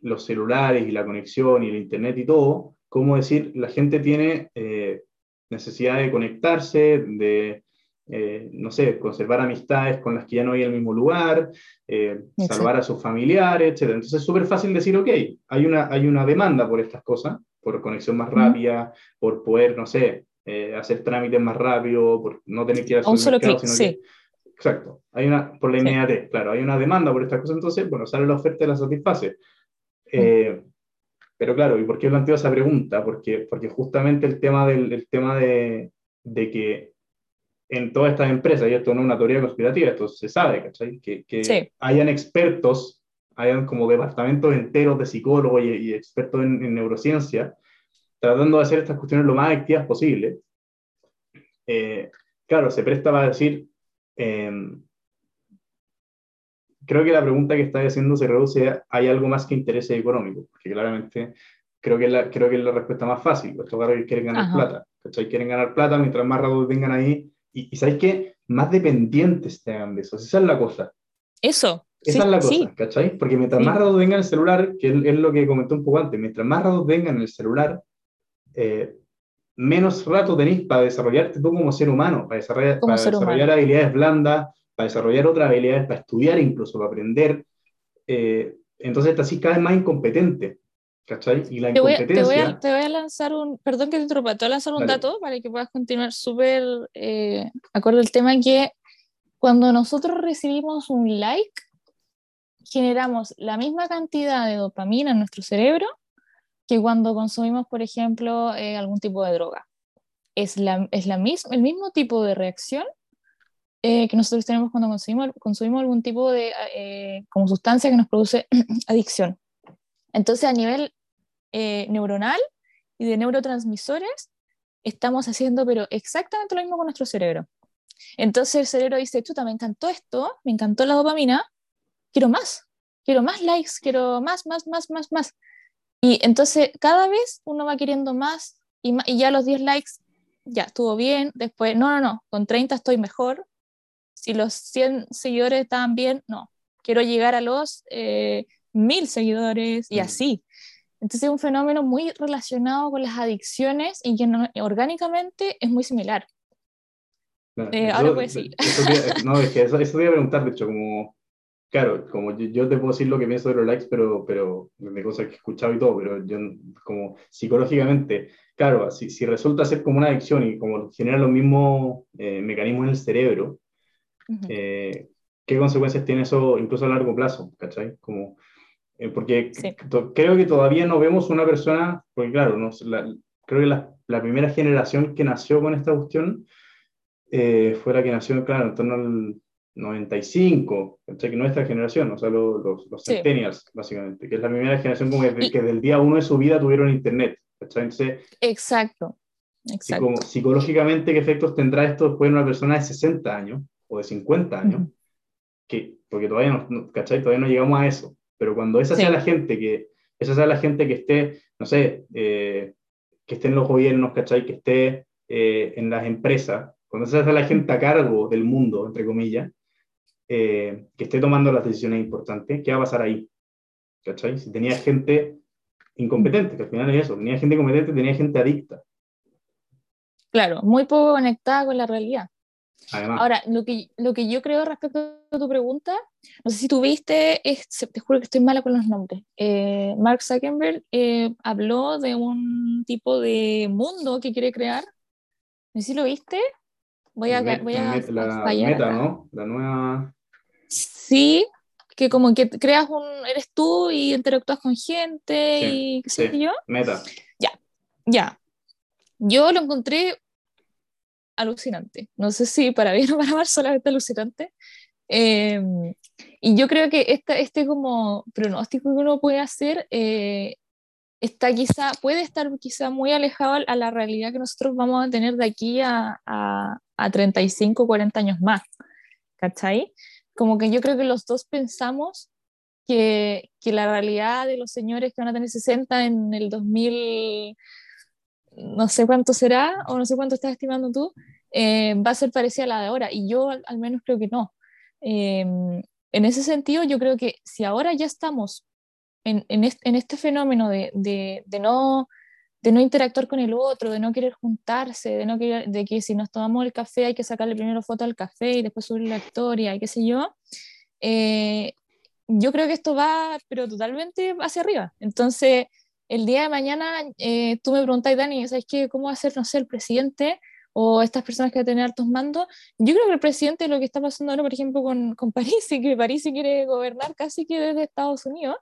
[SPEAKER 1] los celulares y la conexión y el internet y todo, como decir, la gente tiene eh, necesidad de conectarse, de, eh, no sé, conservar amistades con las que ya no hay en el mismo lugar, eh, salvar a sus familiares, etc. Entonces es súper fácil decir, ok, hay una, hay una demanda por estas cosas, por conexión más rápida, por poder, no sé, eh, hacer trámites más rápido, por no tener que ir a
[SPEAKER 3] un solo clic, sí.
[SPEAKER 1] exacto, hay una, por la inmediatez, claro, hay una demanda por estas cosas, entonces, bueno, sale la oferta y la satisface. Pero claro, ¿y por qué planteo esa pregunta? Porque, porque justamente el tema, del, el tema de, de que en todas estas empresas, y esto no es una teoría conspirativa, esto se sabe, ¿cachai? Que, que hayan expertos, hayan como departamentos enteros de psicólogos y, expertos en, neurociencia, tratando de hacer estas cuestiones lo más activas posible. Eh, claro, se presta para decir, em, creo que la pregunta que está haciendo se reduce a, ¿hay algo más que interese económico? Porque claramente creo que la, creo que es la respuesta más fácil. Estos que quieren ganar plata. ¿cachai? Quieren ganar plata mientras más rato vengan ahí. Y, y ¿sabéis qué? Más dependientes te hagan de eso. Esa es la cosa.
[SPEAKER 3] Eso.
[SPEAKER 1] Esa es la cosa, ¿cachai? Porque mientras más rato vengan en el celular, que es, lo que comentó un poco antes, mientras más rato vengan en el celular, eh, menos rato tenéis para desarrollarte tú como ser humano, para desarrollar, para desarrollar habilidades blandas, para desarrollar otras habilidades, para estudiar incluso, para aprender. Eh, entonces estás así cada vez más incompetente. ¿Cachai? Y la
[SPEAKER 3] te voy, te, voy a, te voy, a, lanzar un, perdón que te interrumpa, te voy a lanzar un dato para que puedas continuar súper eh, acorde al tema que cuando nosotros recibimos un like, generamos la misma cantidad de dopamina en nuestro cerebro que cuando consumimos, por ejemplo, eh, algún tipo de droga. Es, la, es la misma, el mismo tipo de reacción eh, que nosotros tenemos cuando consumimos, consumimos algún tipo de eh, como sustancia que nos produce [CLEARS THROAT] adicción. Entonces, a nivel eh, neuronal y de neurotransmisores, estamos haciendo pero exactamente lo mismo con nuestro cerebro. Entonces el cerebro dice, chuta, me encantó esto, me encantó la dopamina, quiero más, quiero más likes, quiero más, más, más, más, más. Y entonces cada vez uno va queriendo más y, y ya los 10 likes, ya estuvo bien, después, no, no, no, con 30 estoy mejor, si los 100 seguidores estaban bien, no, quiero llegar a los eh, 1000 seguidores y mm. así. Entonces es un fenómeno muy relacionado con las adicciones y que orgánicamente es muy similar.
[SPEAKER 1] Eh, ahora puedes decir. no, es que eso, eso te iba a preguntar, de hecho, como, claro, como yo, te puedo decir lo que pienso de los likes, pero, pero de cosas que he escuchado y todo, pero yo como psicológicamente, claro, si, si resulta ser como una adicción y como genera los mismos eh, mecanismos en el cerebro, eh, ¿qué consecuencias tiene eso incluso a largo plazo? ¿Cachai? Como, eh, porque creo que todavía no vemos una persona, porque claro, no, creo que la, la, primera generación que nació con esta cuestión eh, fue la que nació, claro, en torno al 95, ¿cachai? Que nuestra generación, o sea, los, los, los
[SPEAKER 3] Sí.
[SPEAKER 1] centennials, básicamente, que es la primera generación como que, que del día uno de su vida tuvieron internet. Entonces,
[SPEAKER 3] Exacto. Exacto.
[SPEAKER 1] como, psicológicamente, ¿qué efectos tendrá esto después en una persona de 60 años o de 50 años?
[SPEAKER 3] Ujú.
[SPEAKER 1] que, porque todavía no, no- ¿cachai? Todavía no llegamos a eso. Pero cuando esa
[SPEAKER 3] Sí.
[SPEAKER 1] sea la gente que, esa sea la gente que esté, no sé, eh, que esté en los gobiernos, ¿cachai? Que esté eh, en las empresas, cuando esa sea la gente a cargo del mundo, entre comillas, eh, que esté tomando las decisiones importantes, ¿qué va a pasar ahí? ¿Cachai? Si tenía gente incompetente, que al final es eso, tenía gente incompetente, tenía gente adicta,
[SPEAKER 3] Claro, muy poco conectada con la realidad.
[SPEAKER 1] Además.
[SPEAKER 3] Ahora, lo que, lo que yo creo respecto a tu pregunta, no sé si tú viste, es, te juro que estoy mala con los nombres. Eh, Mark Zuckerberg eh, habló de un tipo de mundo que quiere crear. No sé si lo viste. Voy a,
[SPEAKER 1] met-
[SPEAKER 3] voy a,
[SPEAKER 1] met- la
[SPEAKER 3] fallar
[SPEAKER 1] meta. ¿no? La nueva...
[SPEAKER 3] Sí, que como que creas un, eres tú y interactúas con gente
[SPEAKER 1] Sí,
[SPEAKER 3] y qué sé yo.
[SPEAKER 1] Meta.
[SPEAKER 3] Ya. Yo lo encontré alucinante. No sé si para bien o para mal, [LAUGHS] solamente alucinante. Eh, y yo creo que esta, este como pronóstico que uno puede hacer eh, está quizá, puede estar quizá muy alejado a- la realidad que nosotros vamos a tener de aquí a, a, a 35, 40 años más. ¿Cachai? Como que yo creo que los dos pensamos que, que la realidad de los señores que van a tener 60 en el 2000 no sé cuánto será o no sé cuánto estás estimando tú, eh, va a ser parecida a la de ahora. Y yo al, menos creo que no. Eh, en ese sentido, yo creo que si ahora ya estamos en, este, en fenómeno de, no, de interactuar con el otro, de no querer juntarse, de, no querer, de que si nos tomamos el café hay que sacarle primero foto al café y después subir la historia y qué sé yo, eh, yo creo que esto va, pero totalmente hacia arriba. Entonces, el día de mañana eh, tú me preguntas, Dani, ¿sabes qué? ¿Cómo va a ser, no sé, el presidente o estas personas que van a tener altos mandos? Yo creo que el presidente, lo que está pasando ahora, por ejemplo, con, con París, [LAUGHS] y que París quiere gobernar casi que desde Estados Unidos,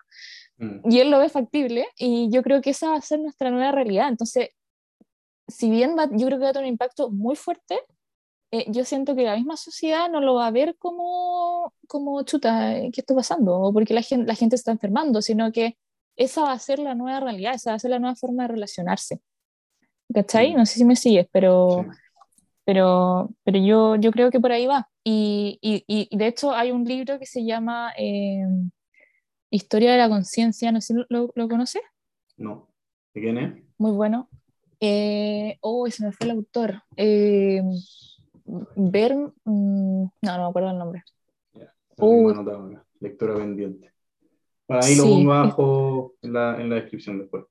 [SPEAKER 1] Mm.
[SPEAKER 3] y él lo ve factible, y yo creo que esa va a ser nuestra nueva realidad. Entonces, si bien va, yo creo que va a tener un impacto muy fuerte, eh, yo siento que la misma sociedad no lo va a ver como, como chuta, ¿qué está pasando? O porque la gente, la gente está enfermando, sino que esa va a ser la nueva realidad, esa va a ser la nueva forma de relacionarse. ¿Cachai?
[SPEAKER 1] Mm.
[SPEAKER 3] No sé si me sigues, pero,
[SPEAKER 1] Sí.
[SPEAKER 3] pero, pero yo, yo creo que por ahí va. Y, y, y de hecho hay un libro que se llama eh, Historia de la Conciencia, no sé si lo, lo conoces,
[SPEAKER 1] No. ¿De quién es?
[SPEAKER 3] muy bueno. Eh, oh, se me fue el autor. Eh, Ver, mm, no, no me acuerdo el nombre.
[SPEAKER 1] Anotado acá. Lectura pendiente. Bueno, ahí lo
[SPEAKER 3] Sí,
[SPEAKER 1] pongo
[SPEAKER 3] es-
[SPEAKER 1] abajo en la, en la descripción después.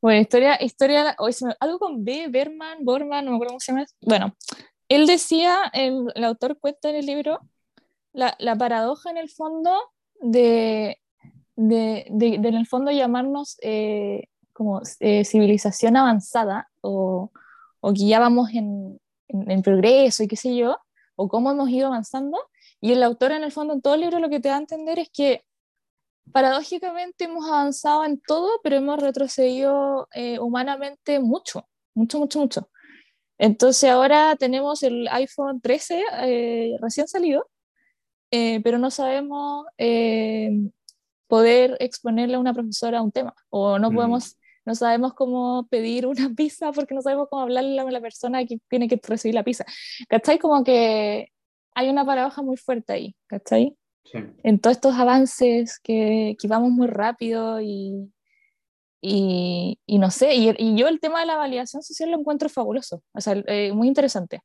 [SPEAKER 3] Bueno, historia, historia, algo con B, Berman, Borman, no me acuerdo cómo se llama. Bueno, él decía, el, el autor cuenta en el libro, la, la paradoja en el fondo de, de, de- de en el fondo llamarnos eh, como eh, civilización avanzada o, o que ya vamos en, en, en progreso y qué sé yo, o cómo hemos ido avanzando. Y el autor en el fondo en todo el libro lo que te da a entender es que paradójicamente hemos avanzado en todo, pero hemos retrocedido eh, humanamente mucho, mucho, mucho, mucho. Entonces ahora tenemos el iPhone 13 eh, recién salido, eh, pero no sabemos eh, poder exponerle a una profesora un tema, o no
[SPEAKER 1] Mm.
[SPEAKER 3] podemos, no sabemos cómo pedir [LAUGHS] una pizza porque no sabemos cómo hablarle a la persona que tiene que recibir la pizza. ¿Cachai? Como que hay una paradoja muy fuerte ahí, ¿cachai? En todos estos avances que, que vamos muy rápido y, y, y no sé, y, y yo el tema de la validación social lo encuentro fabuloso, o sea, eh, muy interesante.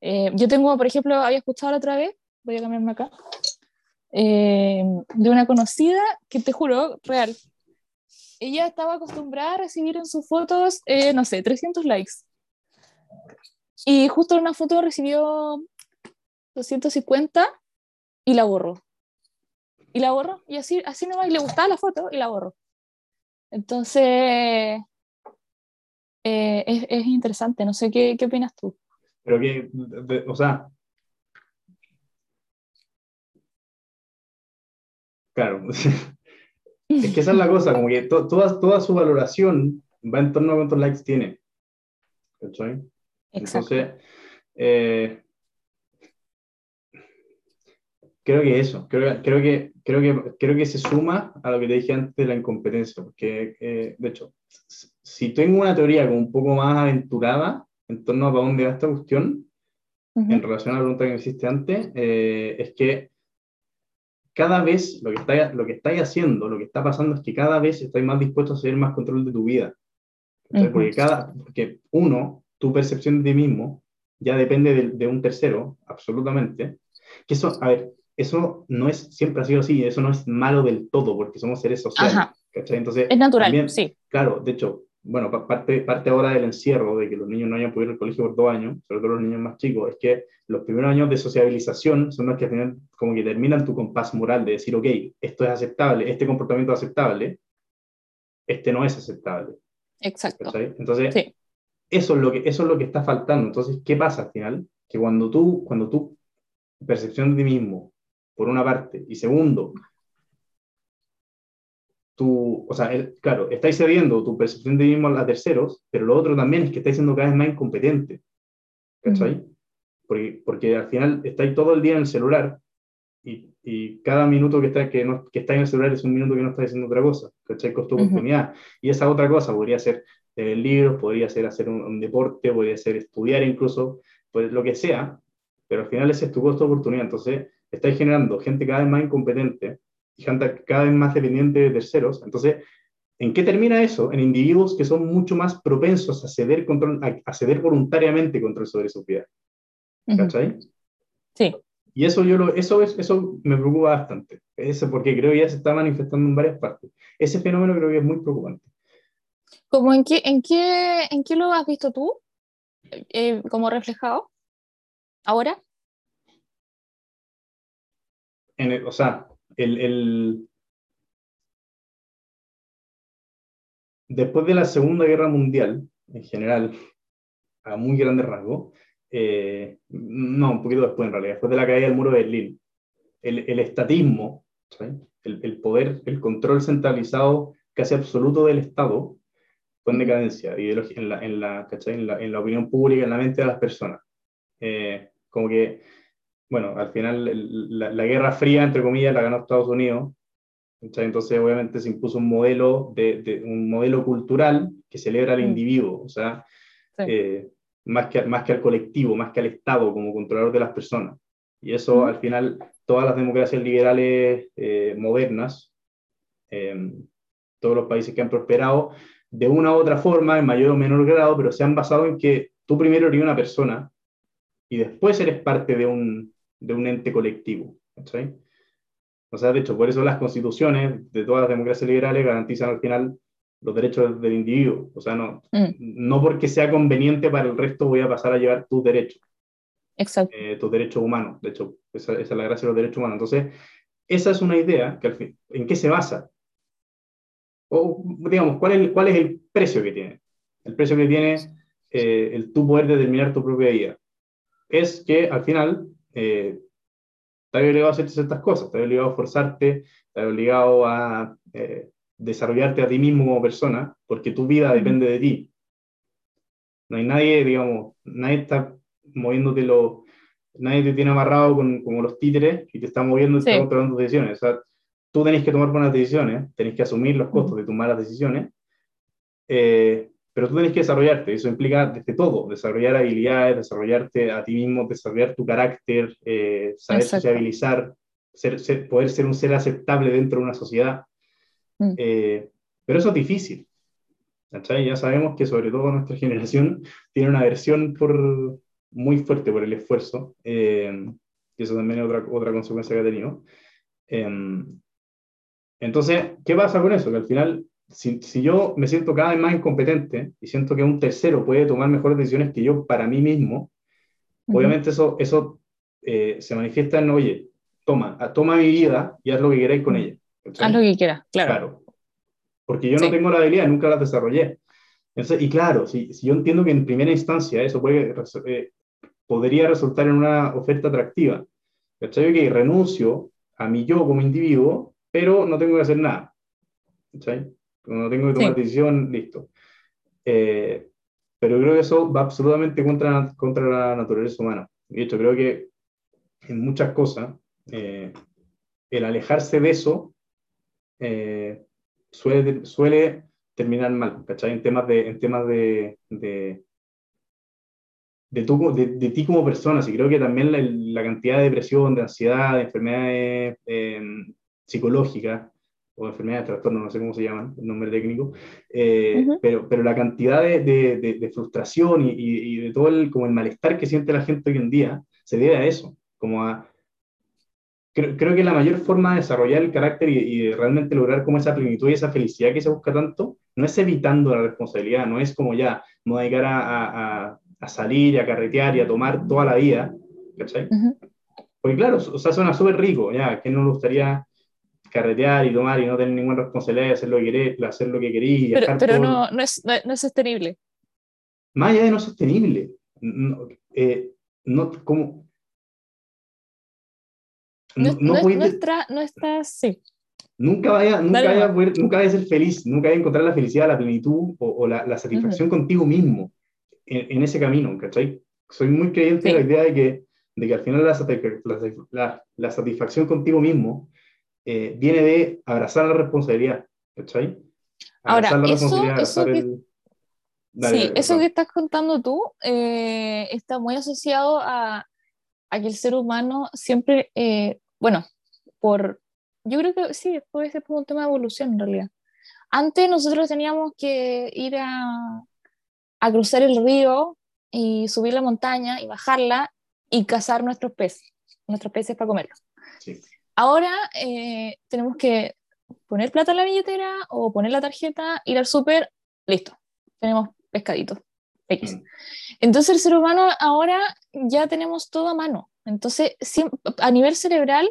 [SPEAKER 3] Eh, yo tengo, por ejemplo, había escuchado la otra vez, voy a cambiarme acá, eh, de una conocida que te juro, real, ella estaba acostumbrada a recibir en sus fotos, eh, no sé, 300 likes. Y justo en una foto recibió 250 y la borró. Y la borró. Y así, así nomás, y le gustaba la foto y la borró. Entonces, eh, es, es interesante. No sé qué, qué opinas tú.
[SPEAKER 1] Pero que, de- o sea. Claro. [LAUGHS] Es que esa es la cosa, como que to- toda, toda su valoración va en torno a cuántos likes tiene. ¿Cachai? Entonces, eh, creo que eso, creo, creo, que, creo, que, creo que se suma a lo que te dije antes de la incompetencia, porque eh, de hecho, si tengo una teoría como un poco más aventurada en torno a para dónde va esta cuestión, en relación a la pregunta que me hiciste antes, eh, es que cada vez lo que, estáis, lo que estáis haciendo, lo que está pasando es que cada vez estáis más dispuestos a hacer más control de tu vida. porque, cada, porque uno, tu percepción de ti mismo ya depende de, de, un tercero, absolutamente. Que eso, a ver, eso no es, siempre ha sido así, eso no es malo del todo, porque somos seres sociales. Entonces,
[SPEAKER 3] es natural, sí.
[SPEAKER 1] Claro, de hecho, bueno, parte, parte ahora del encierro, de que los niños no hayan podido ir al colegio por dos años, sobre todo los niños más chicos, es que los primeros años de sociabilización son los que al final como que terminan tu compás moral de decir, ok, esto es aceptable, este comportamiento es aceptable, este no es aceptable.
[SPEAKER 3] Exacto.
[SPEAKER 1] Entonces, eso, es lo que, eso es lo que está faltando. Entonces, ¿qué pasa al final? Que cuando tú, cuando tú, percepción de ti mismo, por una parte, y segundo, tú, o sea, claro, estáis cediendo tu percepción de mismo a terceros, pero lo otro también es que estáis siendo cada vez más incompetente. ¿Cachai? porque, porque, al final estáis todo el día en el celular y, y cada minuto que, está, que, no, que estáis en el celular es un minuto que no estáis haciendo otra cosa. ¿Cachai? Costo oportunidad. Y esa otra cosa podría ser leer libros, podría ser hacer un, un, deporte, podría ser estudiar incluso, pues lo que sea, pero al final ese es tu costo de oportunidad. Entonces, estáis generando gente cada vez más incompetente y gente cada vez más dependiente de terceros. Entonces, ¿en qué termina eso? En individuos que son mucho más propensos a ceder, control, a, ceder voluntariamente control sobre su vida. ¿Cachai?
[SPEAKER 3] Sí.
[SPEAKER 1] Y eso, yo lo, eso, es, eso me preocupa bastante, eso porque creo que ya se está manifestando en varias partes. Ese fenómeno creo que es muy preocupante.
[SPEAKER 3] ¿Cómo en, qué, en, qué, ¿En qué lo has visto tú? Eh, ¿Como reflejado? ¿Ahora?
[SPEAKER 1] En el, o sea, el, el, después de la Segunda Guerra Mundial, en general, a muy grande rasgo, eh, no, un poquito después en realidad, después de la caída del muro de Berlín, el, el estatismo, el, el, poder, el control centralizado casi absoluto del Estado, fue en decadencia en la, en, la, en, la, en la opinión pública, en la mente de las personas. Eh, como que, bueno, al final la, la, Guerra Fría, entre comillas, la ganó Estados Unidos. Entonces, obviamente, se impuso un modelo, de, de un modelo cultural que celebra al mm. individuo, o sea, sí. eh, más, que, más que al colectivo, más que al Estado como controlador de las personas. Y eso, mm. al final, todas las democracias liberales eh, modernas, eh, todos los países que han prosperado, de una u otra forma, en mayor o menor grado, pero se han basado en que tú primero eres una persona y después eres parte de un, de un ente colectivo. ¿sí? O sea, de hecho, por eso las constituciones de todas las democracias liberales garantizan al final los derechos del individuo. O sea, no, mm. no porque sea conveniente para el resto voy a pasar a llevar tus derechos.
[SPEAKER 3] Exacto.
[SPEAKER 1] Eh, tus derechos humanos. De hecho, esa, esa, es la gracia de los derechos humanos. Entonces, esa es una idea que al fin, ¿en qué se basa? O, digamos, ¿cuál es, ¿cuál es el precio que tiene? El precio que tiene eh, el tú poder determinar tu propia vida es que al final eh, estás obligado a hacer ciertas cosas, estás obligado a forzarte, estás obligado a eh, desarrollarte a ti mismo como persona, porque tu vida depende de ti. No hay nadie, digamos, nadie está moviéndote lo, nadie te tiene amarrado con, como los títeres y te está moviendo y sí. está controlando tus decisiones. O sea, tú tenés que tomar buenas decisiones, tenés que asumir los costos de tus malas decisiones, eh, pero tú tienes que desarrollarte, eso implica desde todo, desarrollar habilidades, desarrollarte a ti mismo, desarrollar tu carácter, eh, saber Exacto. sociabilizar, ser, ser, poder ser un ser aceptable dentro de una sociedad. Mm. Eh, pero eso es difícil. ¿cachai? Ya sabemos que sobre todo nuestra [LAUGHS] generación tiene una aversión por, muy fuerte por el esfuerzo, eh, y eso también es otra, otra consecuencia que ha tenido. Eh, entonces, ¿qué pasa con eso? Que al final si, si, yo me siento cada vez más incompetente y siento que un tercero puede tomar mejores decisiones que yo para mí mismo, uh -huh. obviamente eso, eso eh, se manifiesta en, oye, toma, toma mi vida y haz lo que queráis con ella.
[SPEAKER 3] Haz lo que quieras, claro.
[SPEAKER 1] claro. Porque yo sí. no tengo la habilidad, nunca la desarrollé. Entonces, y claro, si, si, yo entiendo que en primera instancia eso puede, eh, podría resultar en una oferta atractiva, ¿cachai? Que renuncio a mi yo como individuo, pero no tengo que hacer nada. ¿cachai? No tengo que tomar sí. decisión, listo. Eh, pero creo que eso va absolutamente contra, contra la naturaleza humana. De hecho, creo que en muchas cosas, eh, el alejarse de eso eh, suele, suele terminar mal, ¿cachai? En temas de, en temas de, de, de, de, ti como persona. Y creo que también la, la, cantidad de depresión, de ansiedad, de enfermedades em, psicológicas o enfermedades de trastorno, no sé cómo se llaman, el nombre técnico, eh, pero, pero la cantidad de, de frustración y, y, de todo el, como el malestar que siente la gente hoy en día se debe a eso, como a creo, que la mayor forma de desarrollar el carácter y, de realmente lograr como esa plenitud y esa felicidad que se busca tanto, no es evitando la responsabilidad, no es como ya, me voy a dedicar a, a, salir y a carretear y a tomar toda la vida, ¿cachai? Porque claro, o sea, suena súper rico, ya, que no le gustaría carretear y tomar y no tener ninguna responsabilidad de hacer lo que querés, hacer lo que querís.
[SPEAKER 3] Pero, pero no, no, es, no, es, sostenible.
[SPEAKER 1] Más allá de no sostenible, no, eh, no, como,
[SPEAKER 3] nuestra, nuestra, sí.
[SPEAKER 1] Nunca vaya, nunca, vaya a nunca vaya a ser feliz, nunca vaya a encontrar la felicidad, la plenitud o, la, la, satisfacción contigo mismo en, ese camino, ¿cachai? Soy muy creyente de la idea de que, de que al final la, la, satisfacción contigo mismo eh, viene de abrazar la responsabilidad, ¿cachai?
[SPEAKER 3] Ahora, eso, eso que, sí, eso que estás contando tú eh, está muy asociado a, a que el ser humano siempre, eh, bueno, por, yo creo que sí, puede ser por un tema de evolución en realidad. Antes nosotros teníamos que ir a, a cruzar el río y subir la montaña y bajarla y cazar nuestros peces, nuestros peces para comerlos. Ahora eh, tenemos que poner plata en la billetera o poner la tarjeta, ir al súper, listo, tenemos pescaditos. X. Mm. Entonces el ser humano ahora ya tenemos todo a mano. Entonces, a nivel cerebral,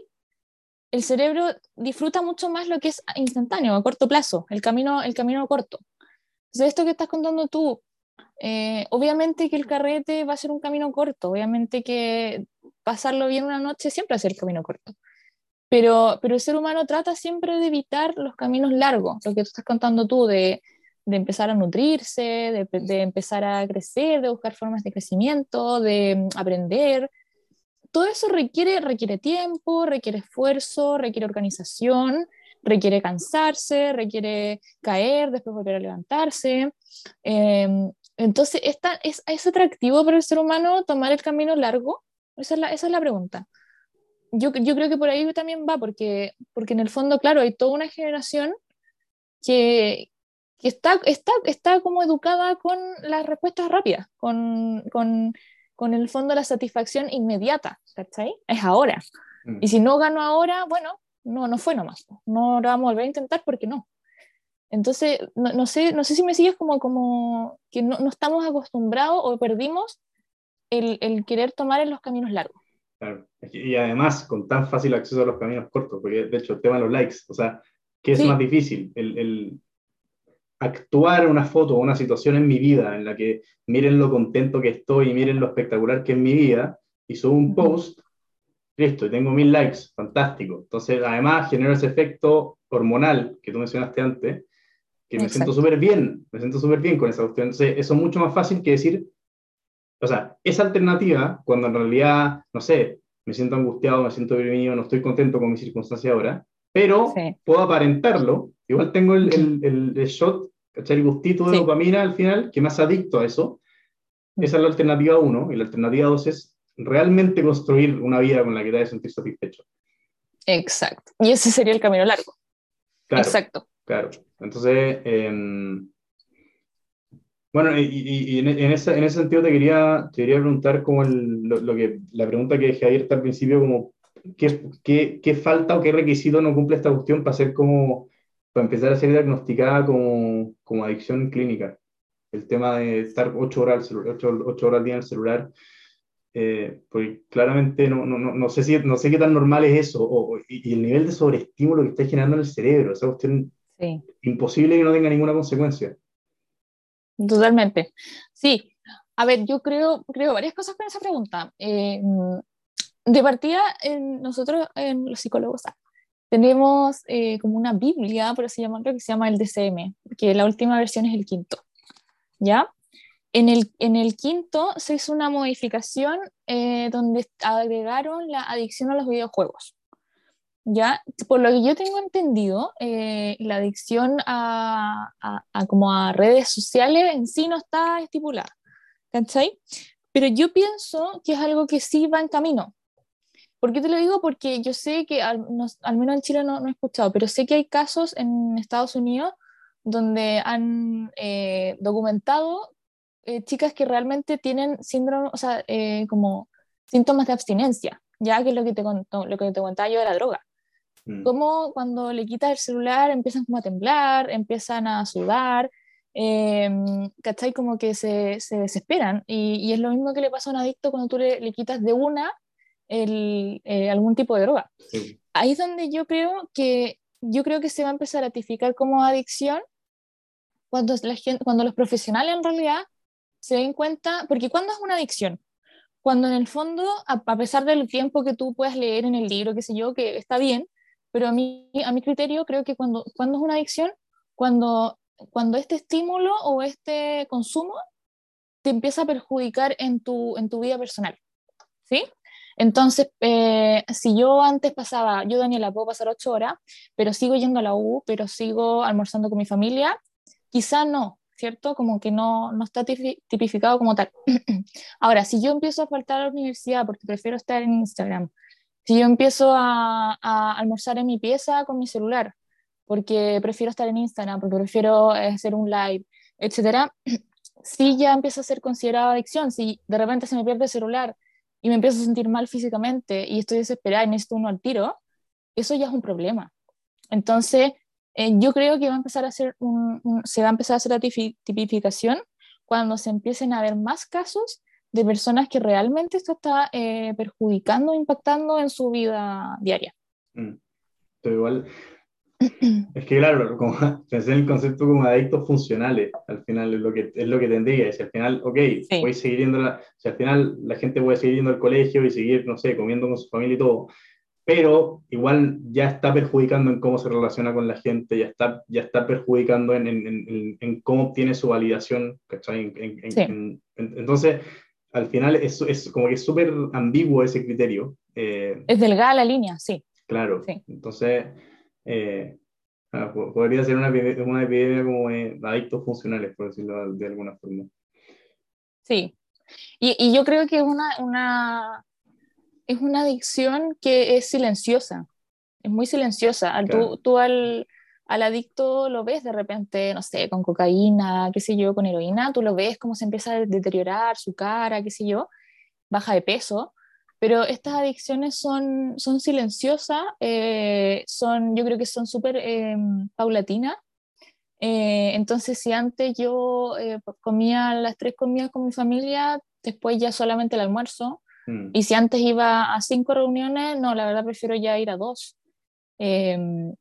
[SPEAKER 3] el cerebro disfruta mucho más lo que es instantáneo, a corto plazo, el camino, el camino corto. Entonces, esto que estás contando tú, eh, obviamente que el carrete va a ser un camino corto, obviamente que pasarlo bien una noche siempre va a ser el camino corto. Pero, pero el ser humano trata siempre de evitar los caminos largos, lo que tú estás contando tú, de, de empezar a nutrirse, de, de, empezar a crecer, de buscar formas de crecimiento, de mm, aprender. Todo eso requiere, requiere tiempo, requiere esfuerzo, requiere organización, requiere cansarse, requiere caer, después volver a levantarse. Em, entonces, esta, es, ¿es atractivo para el ser humano tomar el camino largo? Esa es la, esa es la pregunta. Yo, yo creo que por ahí también va, porque, porque en el fondo, claro, hay toda una generación que, que está, está, está como educada con las respuestas rápidas, con, con, con el fondo la satisfacción inmediata, ¿cachai? Es ahora. Mm. Y si no gano ahora, bueno, no, no fue nomás. No lo vamos a volver a intentar porque no. Entonces, no, no, sé, no sé si me sigues como, como que no, no estamos acostumbrados o perdimos el, el, querer tomar en los caminos largos.
[SPEAKER 1] Claro. Y además, con tan fácil acceso a los caminos cortos, porque de hecho el tema de los likes, o sea, ¿qué es más difícil? El, el, actuar una foto o una situación en mi vida en la que miren lo contento que estoy y miren lo espectacular que es mi vida y subo un post, listo, y tengo mil likes, fantástico. Entonces, además, genero ese efecto hormonal que tú mencionaste antes, que me siento súper bien, me siento súper bien con esa cuestión. Entonces, eso es mucho más fácil que decir, o sea, esa alternativa, cuando en realidad, no sé, me siento angustiado, me siento deprimido, no estoy contento con mi circunstancia ahora, pero puedo aparentarlo Igual tengo el, el, el, shot, ¿cachai? El gustito de dopamina al final, que más adicto a eso. Mm. Esa es la alternativa uno. Y la alternativa dos es realmente construir una vida con la que te vayas a sentir satisfecho.
[SPEAKER 3] Exacto. Y ese sería el camino largo.
[SPEAKER 1] Claro,
[SPEAKER 3] Exacto.
[SPEAKER 1] Claro. Entonces, em, bueno, y, y, en, en, ese, en, ese, sentido te quería, te quería preguntar como el, lo, lo, que, la pregunta que dejé abierta al principio, como ¿qué, qué, qué falta o qué requisito no cumple esta cuestión para ser como para empezar a ser diagnosticada como, como adicción clínica. El tema de estar ocho horas, ocho, ocho horas al día en el celular, eh, porque claramente no, no, no, sé si, no sé qué tan normal es eso, o, y, el nivel de sobreestímulo que está generando en el cerebro, esa cuestión sí. imposible que no tenga ninguna consecuencia.
[SPEAKER 3] Totalmente. Sí, a ver, yo creo, creo varias cosas con esa pregunta. Eh, de partida, nosotros, en los psicólogos, tenemos eh, como una Biblia, por así llamarlo, que se llama el DCM, que la última versión es el quinto. ¿Ya? En el, en el quinto se hizo una modificación eh, donde agregaron la adicción a los videojuegos. ¿Ya? Por lo que yo tengo entendido, eh, la adicción a, a, como a redes sociales en sí no está estipulada, ¿cachai? Pero yo pienso que es algo que sí va en camino. ¿Por qué te lo digo? Porque yo sé que, al, al menos en Chile no, no, he escuchado, pero sé que hay casos en Estados Unidos donde han eh, documentado eh, chicas que realmente tienen síndrome, o sea, como síntomas de abstinencia, ya que es lo que te, lo que te contaba yo de la droga. Mm. Como cuando le quitas el celular empiezan como a temblar, empiezan a sudar, eh, ¿cachai? Como que se, se desesperan. Y, y, es lo mismo que le pasa a un adicto cuando tú le, le quitas de una el, eh, algún tipo de droga. Ahí es donde yo creo que yo creo que se va a empezar a ratificar como adicción cuando, la gente, cuando los profesionales en realidad se den cuenta, porque cuando es una adicción, cuando en el fondo, a, a, pesar del tiempo que tú puedas leer en el libro, qué sé yo, que está bien, pero a mí, a mi criterio, creo que cuando, cuando es una adicción, cuando, cuando este estímulo o este consumo te empieza a perjudicar en tu, en tu vida personal. ¿Sí? Entonces, eh, si yo antes pasaba, yo Daniela puedo pasar ocho horas, pero sigo yendo a la U, pero sigo almorzando con mi familia, quizá no, ¿cierto? Como que no, no está tipificado como tal. [CLEARS THROAT] Ahora, si yo empiezo a faltar a la universidad porque prefiero estar en Instagram, si yo empiezo a, almorzar en mi pieza con mi celular, porque prefiero estar en Instagram, porque prefiero eh, hacer un live, etcétera, [CLEARS THROAT] si ya empieza a ser considerada adicción, si de repente se me pierde el celular y me empiezo a sentir mal físicamente y estoy desesperada y necesito uno al tiro, eso ya es un problema. Entonces, eh, yo creo que va a empezar a ser se va a empezar a hacer la tipificación cuando se empiecen a ver más casos de personas que realmente esto está eh, perjudicando, impactando en su vida diaria.
[SPEAKER 1] Mm. Pero igual, es que claro, como, [LAUGHS] pensé en el concepto como adictos funcionales, al final es lo que, es lo que tendría, si al final, ok, voy a seguir yendo, la, si al final la gente puede seguir yendo al colegio y seguir, no sé, comiendo con su familia y todo, pero igual ya está perjudicando en cómo se relaciona con la gente, ya está, ya está perjudicando en, en, en, en cómo obtiene su validación, ¿cachai? entonces, al final es, es como que es súper ambiguo ese criterio.
[SPEAKER 3] Eh, es delgada la línea, sí.
[SPEAKER 1] Claro, entonces eh, ah, podría ser una, una, epidemia como de adictos funcionales, por decirlo de alguna forma.
[SPEAKER 3] Sí, y, y yo creo que es una, una, es una adicción que es silenciosa, es muy silenciosa. Al, tú, tú al al adicto lo ves de repente, no sé, con cocaína, qué sé yo, con heroína, tú lo ves cómo se empieza a deteriorar su cara, qué sé yo, baja de peso, pero estas adicciones son, son silenciosas, eh, son, yo creo que son súper em, paulatinas. Eh, entonces, si antes yo eh, comía las tres comidas con mi familia, después ya solamente el almuerzo, mm. y si antes iba a cinco reuniones, no, la verdad prefiero ya ir a dos. Em,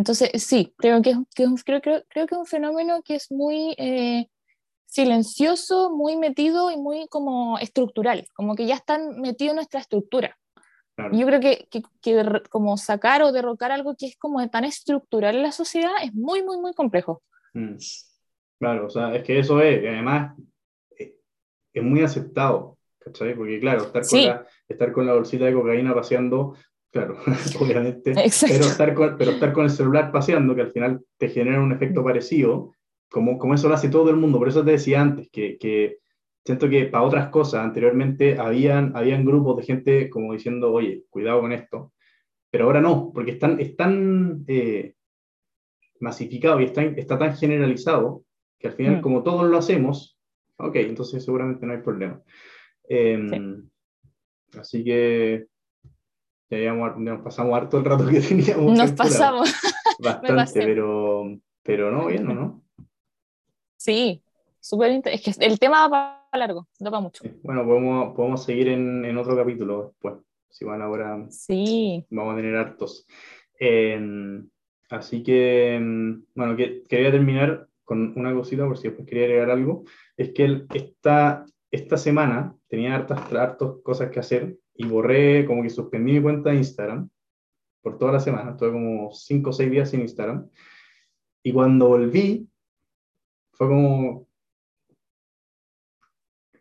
[SPEAKER 3] entonces, sí, creo que, creo, creo, creo que es un fenómeno que es muy eh, silencioso, muy metido y muy como estructural, como que ya están metidos en nuestra estructura. Yo creo que, que, como sacar o derrocar algo que es como tan estructural en la sociedad es muy, muy, muy complejo.
[SPEAKER 1] Mm. Claro, o sea, es que eso es, además eh, es muy aceptado, ¿cachai? Porque claro, estar con, la, estar con la bolsita de cocaína paseando Claro, [LAUGHS] obviamente. Pero estar, con, pero estar con el celular paseando, que al final te genera un efecto parecido, como, como eso lo hace todo el mundo. Por eso te decía antes, que, que siento que para otras cosas, anteriormente habían, habían grupos de gente como diciendo, oye, cuidado con esto, pero ahora no, porque están, están eh, masificado y está, está tan generalizado que al final, mm. como todos lo hacemos, ok, entonces seguramente no hay problema. Em, así que ya nos pasamos harto el rato que [LAUGHS] teníamos.
[SPEAKER 3] Nos pasamos. [LAUGHS]
[SPEAKER 1] Bastante, pero, pero no, bien, ¿no?
[SPEAKER 3] Sí, súper interesante. Es que el tema va para largo, no va mucho.
[SPEAKER 1] Bueno, podemos, podemos seguir en, en, otro capítulo después. Si van ahora.
[SPEAKER 3] Sí.
[SPEAKER 1] Vamos a tener hartos. Em, así que, em, bueno, que, quería terminar con una cosita, por si después quería agregar algo. Es que esta, esta semana tenía hartas, hartas cosas que hacer y borré, como que suspendí mi cuenta de Instagram por toda la semana, estuve como 5 o 6 días sin Instagram, y cuando volví, fue como,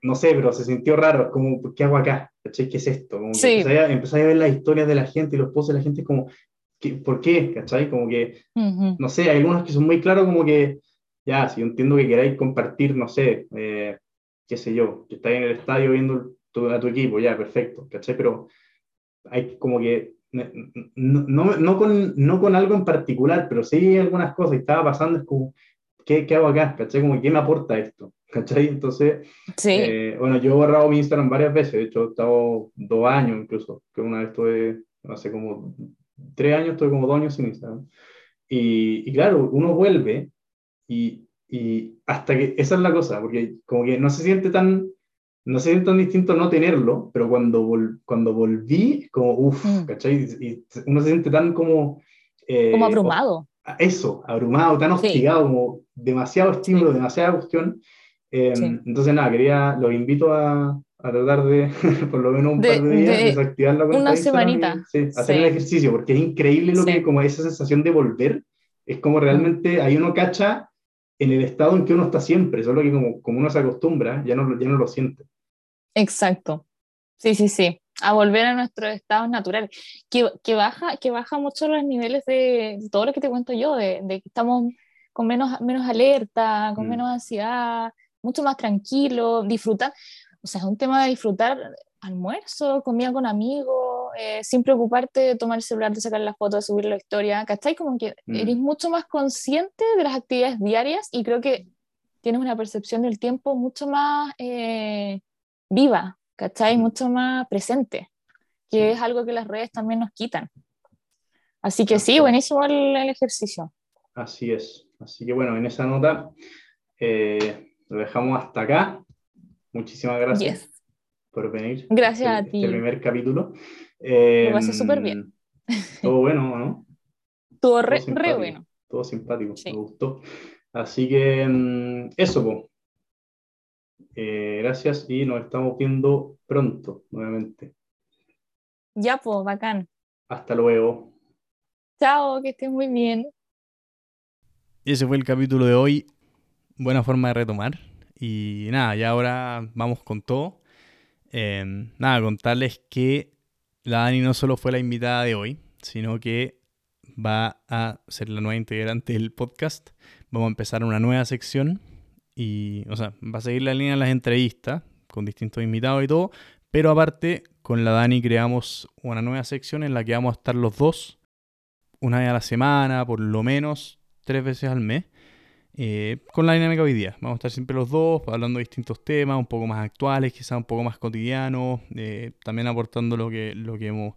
[SPEAKER 1] no sé, pero se sintió raro, como, ¿qué hago acá? ¿Qué es esto? Como empecé, a, ver las historias de la gente y los posts de la gente, como, ¿por qué? ¿Cachai? Como que, no sé, hay algunos que son muy claros como que, ya, si yo entiendo que queráis compartir, no sé, eh, qué sé yo, que estáis en el estadio viendo a tu equipo, ya, perfecto, ¿cachai? Pero hay como que, no, no, con, no con algo en particular, pero sí algunas cosas, y estaba pasando, es como, ¿qué, qué hago acá? ¿Cachai? Como, ¿qué me aporta esto? [LAUGHS] ¿Cachai? Entonces, eh, bueno, yo he borrado mi Instagram varias veces, de hecho he estado dos años incluso, que una vez estuve, no sé, como tres años, estuve como dos años sin Instagram. Y, y claro, uno vuelve y, y, hasta que, esa es la cosa, porque como que no se siente tan, no se siente tan distinto no tenerlo, pero cuando, cuando volví, como, uff, mm. ¿cachai? Y uno se siente tan como...
[SPEAKER 3] Eh, como abrumado.
[SPEAKER 1] Eso, abrumado, tan hostigado, como demasiado estímulo, demasiada cuestión. Em, entonces, nada, quería, los invito a, a tratar de, [LAUGHS] por lo menos un par de días, desactivar la cuenta.
[SPEAKER 3] Una semanita.
[SPEAKER 1] sí, hacer el ejercicio, porque es increíble lo que, como esa sensación de volver, es como realmente, ahí uno cacha en el estado en que uno está siempre, solo que como, como uno se acostumbra, ya no, ya no lo siente.
[SPEAKER 3] Exacto. Sí, sí, sí. A volver a nuestros estados naturales. Que, que, baja, que baja mucho los niveles de, todo lo que te cuento yo, de, de que estamos con menos, menos alerta, con mm. menos ansiedad, mucho más tranquilo, disfrutar. O sea, es un tema de disfrutar almuerzo, comida con amigos, eh, sin preocuparte de tomar el celular, de sacar la foto, de subir la historia, ¿cachai? Como que mm. eres mucho más consciente de las actividades diarias y creo que tienes una percepción del tiempo mucho más eh, viva, ¿cachai? Mm. Mucho más presente, que es algo que las redes también nos quitan. Así que sí, buenísimo el, ejercicio.
[SPEAKER 1] Así es. Así que bueno, en esa nota eh, lo dejamos hasta acá. Muchísimas gracias por venir.
[SPEAKER 3] Gracias a
[SPEAKER 1] este
[SPEAKER 3] ti.
[SPEAKER 1] Este primer capítulo.
[SPEAKER 3] Eh, Lo súper bien. [LAUGHS]
[SPEAKER 1] Todo bueno, ¿no?
[SPEAKER 3] Todo re, re bueno.
[SPEAKER 1] Todo simpático, me gustó. Así que mm, eso, pues. gracias y nos estamos viendo pronto nuevamente.
[SPEAKER 3] Ya, pues, bacán.
[SPEAKER 1] Hasta luego.
[SPEAKER 3] Chao, que estés muy bien.
[SPEAKER 4] Y ese fue el capítulo de hoy. Buena forma de retomar. Y nada, ya ahora vamos con todo. Em, nada, contarles que la Dani no solo fue la invitada de hoy, sino que va a ser la nueva integrante del podcast. Vamos a empezar una nueva sección y, o sea, va a seguir la línea de las entrevistas con distintos invitados y todo, pero aparte con la Dani creamos una nueva sección en la que vamos a estar los dos una vez a la semana, por lo menos tres veces al mes, eh, con la dinámica hoy día. Vamos a estar siempre los dos hablando de distintos temas, un poco más actuales, quizás un poco más cotidianos, eh, también aportando lo que, lo que hemos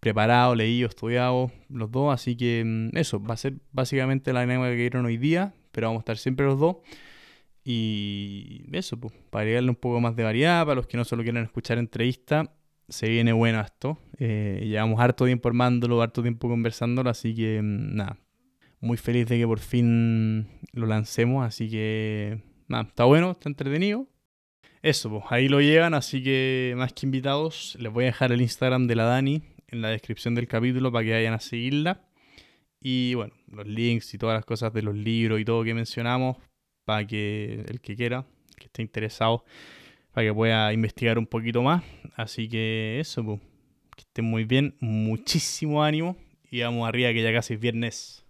[SPEAKER 4] preparado, leído, estudiado los dos. Así que mm, eso, va a ser básicamente la dinámica que vieron hoy día, pero vamos a estar siempre los dos. Y eso, pues, para agregarle un poco más de variedad, para los que no solo quieren escuchar entrevistas, se viene bueno esto. Eh, llevamos harto tiempo armándolo, harto tiempo conversándolo, así que mm, nada, muy feliz de que por fin lo lancemos, así que nada, está bueno, está entretenido. Eso, pues ahí lo llevan, así que más que invitados, les voy a dejar el Instagram de la Dani en la descripción del capítulo para que vayan a seguirla. Y bueno, los links y todas las cosas de los libros y todo que mencionamos, para que el que quiera, que esté interesado, para que pueda investigar un poquito más. Así que eso, pues, que estén muy bien, muchísimo ánimo y vamos arriba que ya casi es viernes.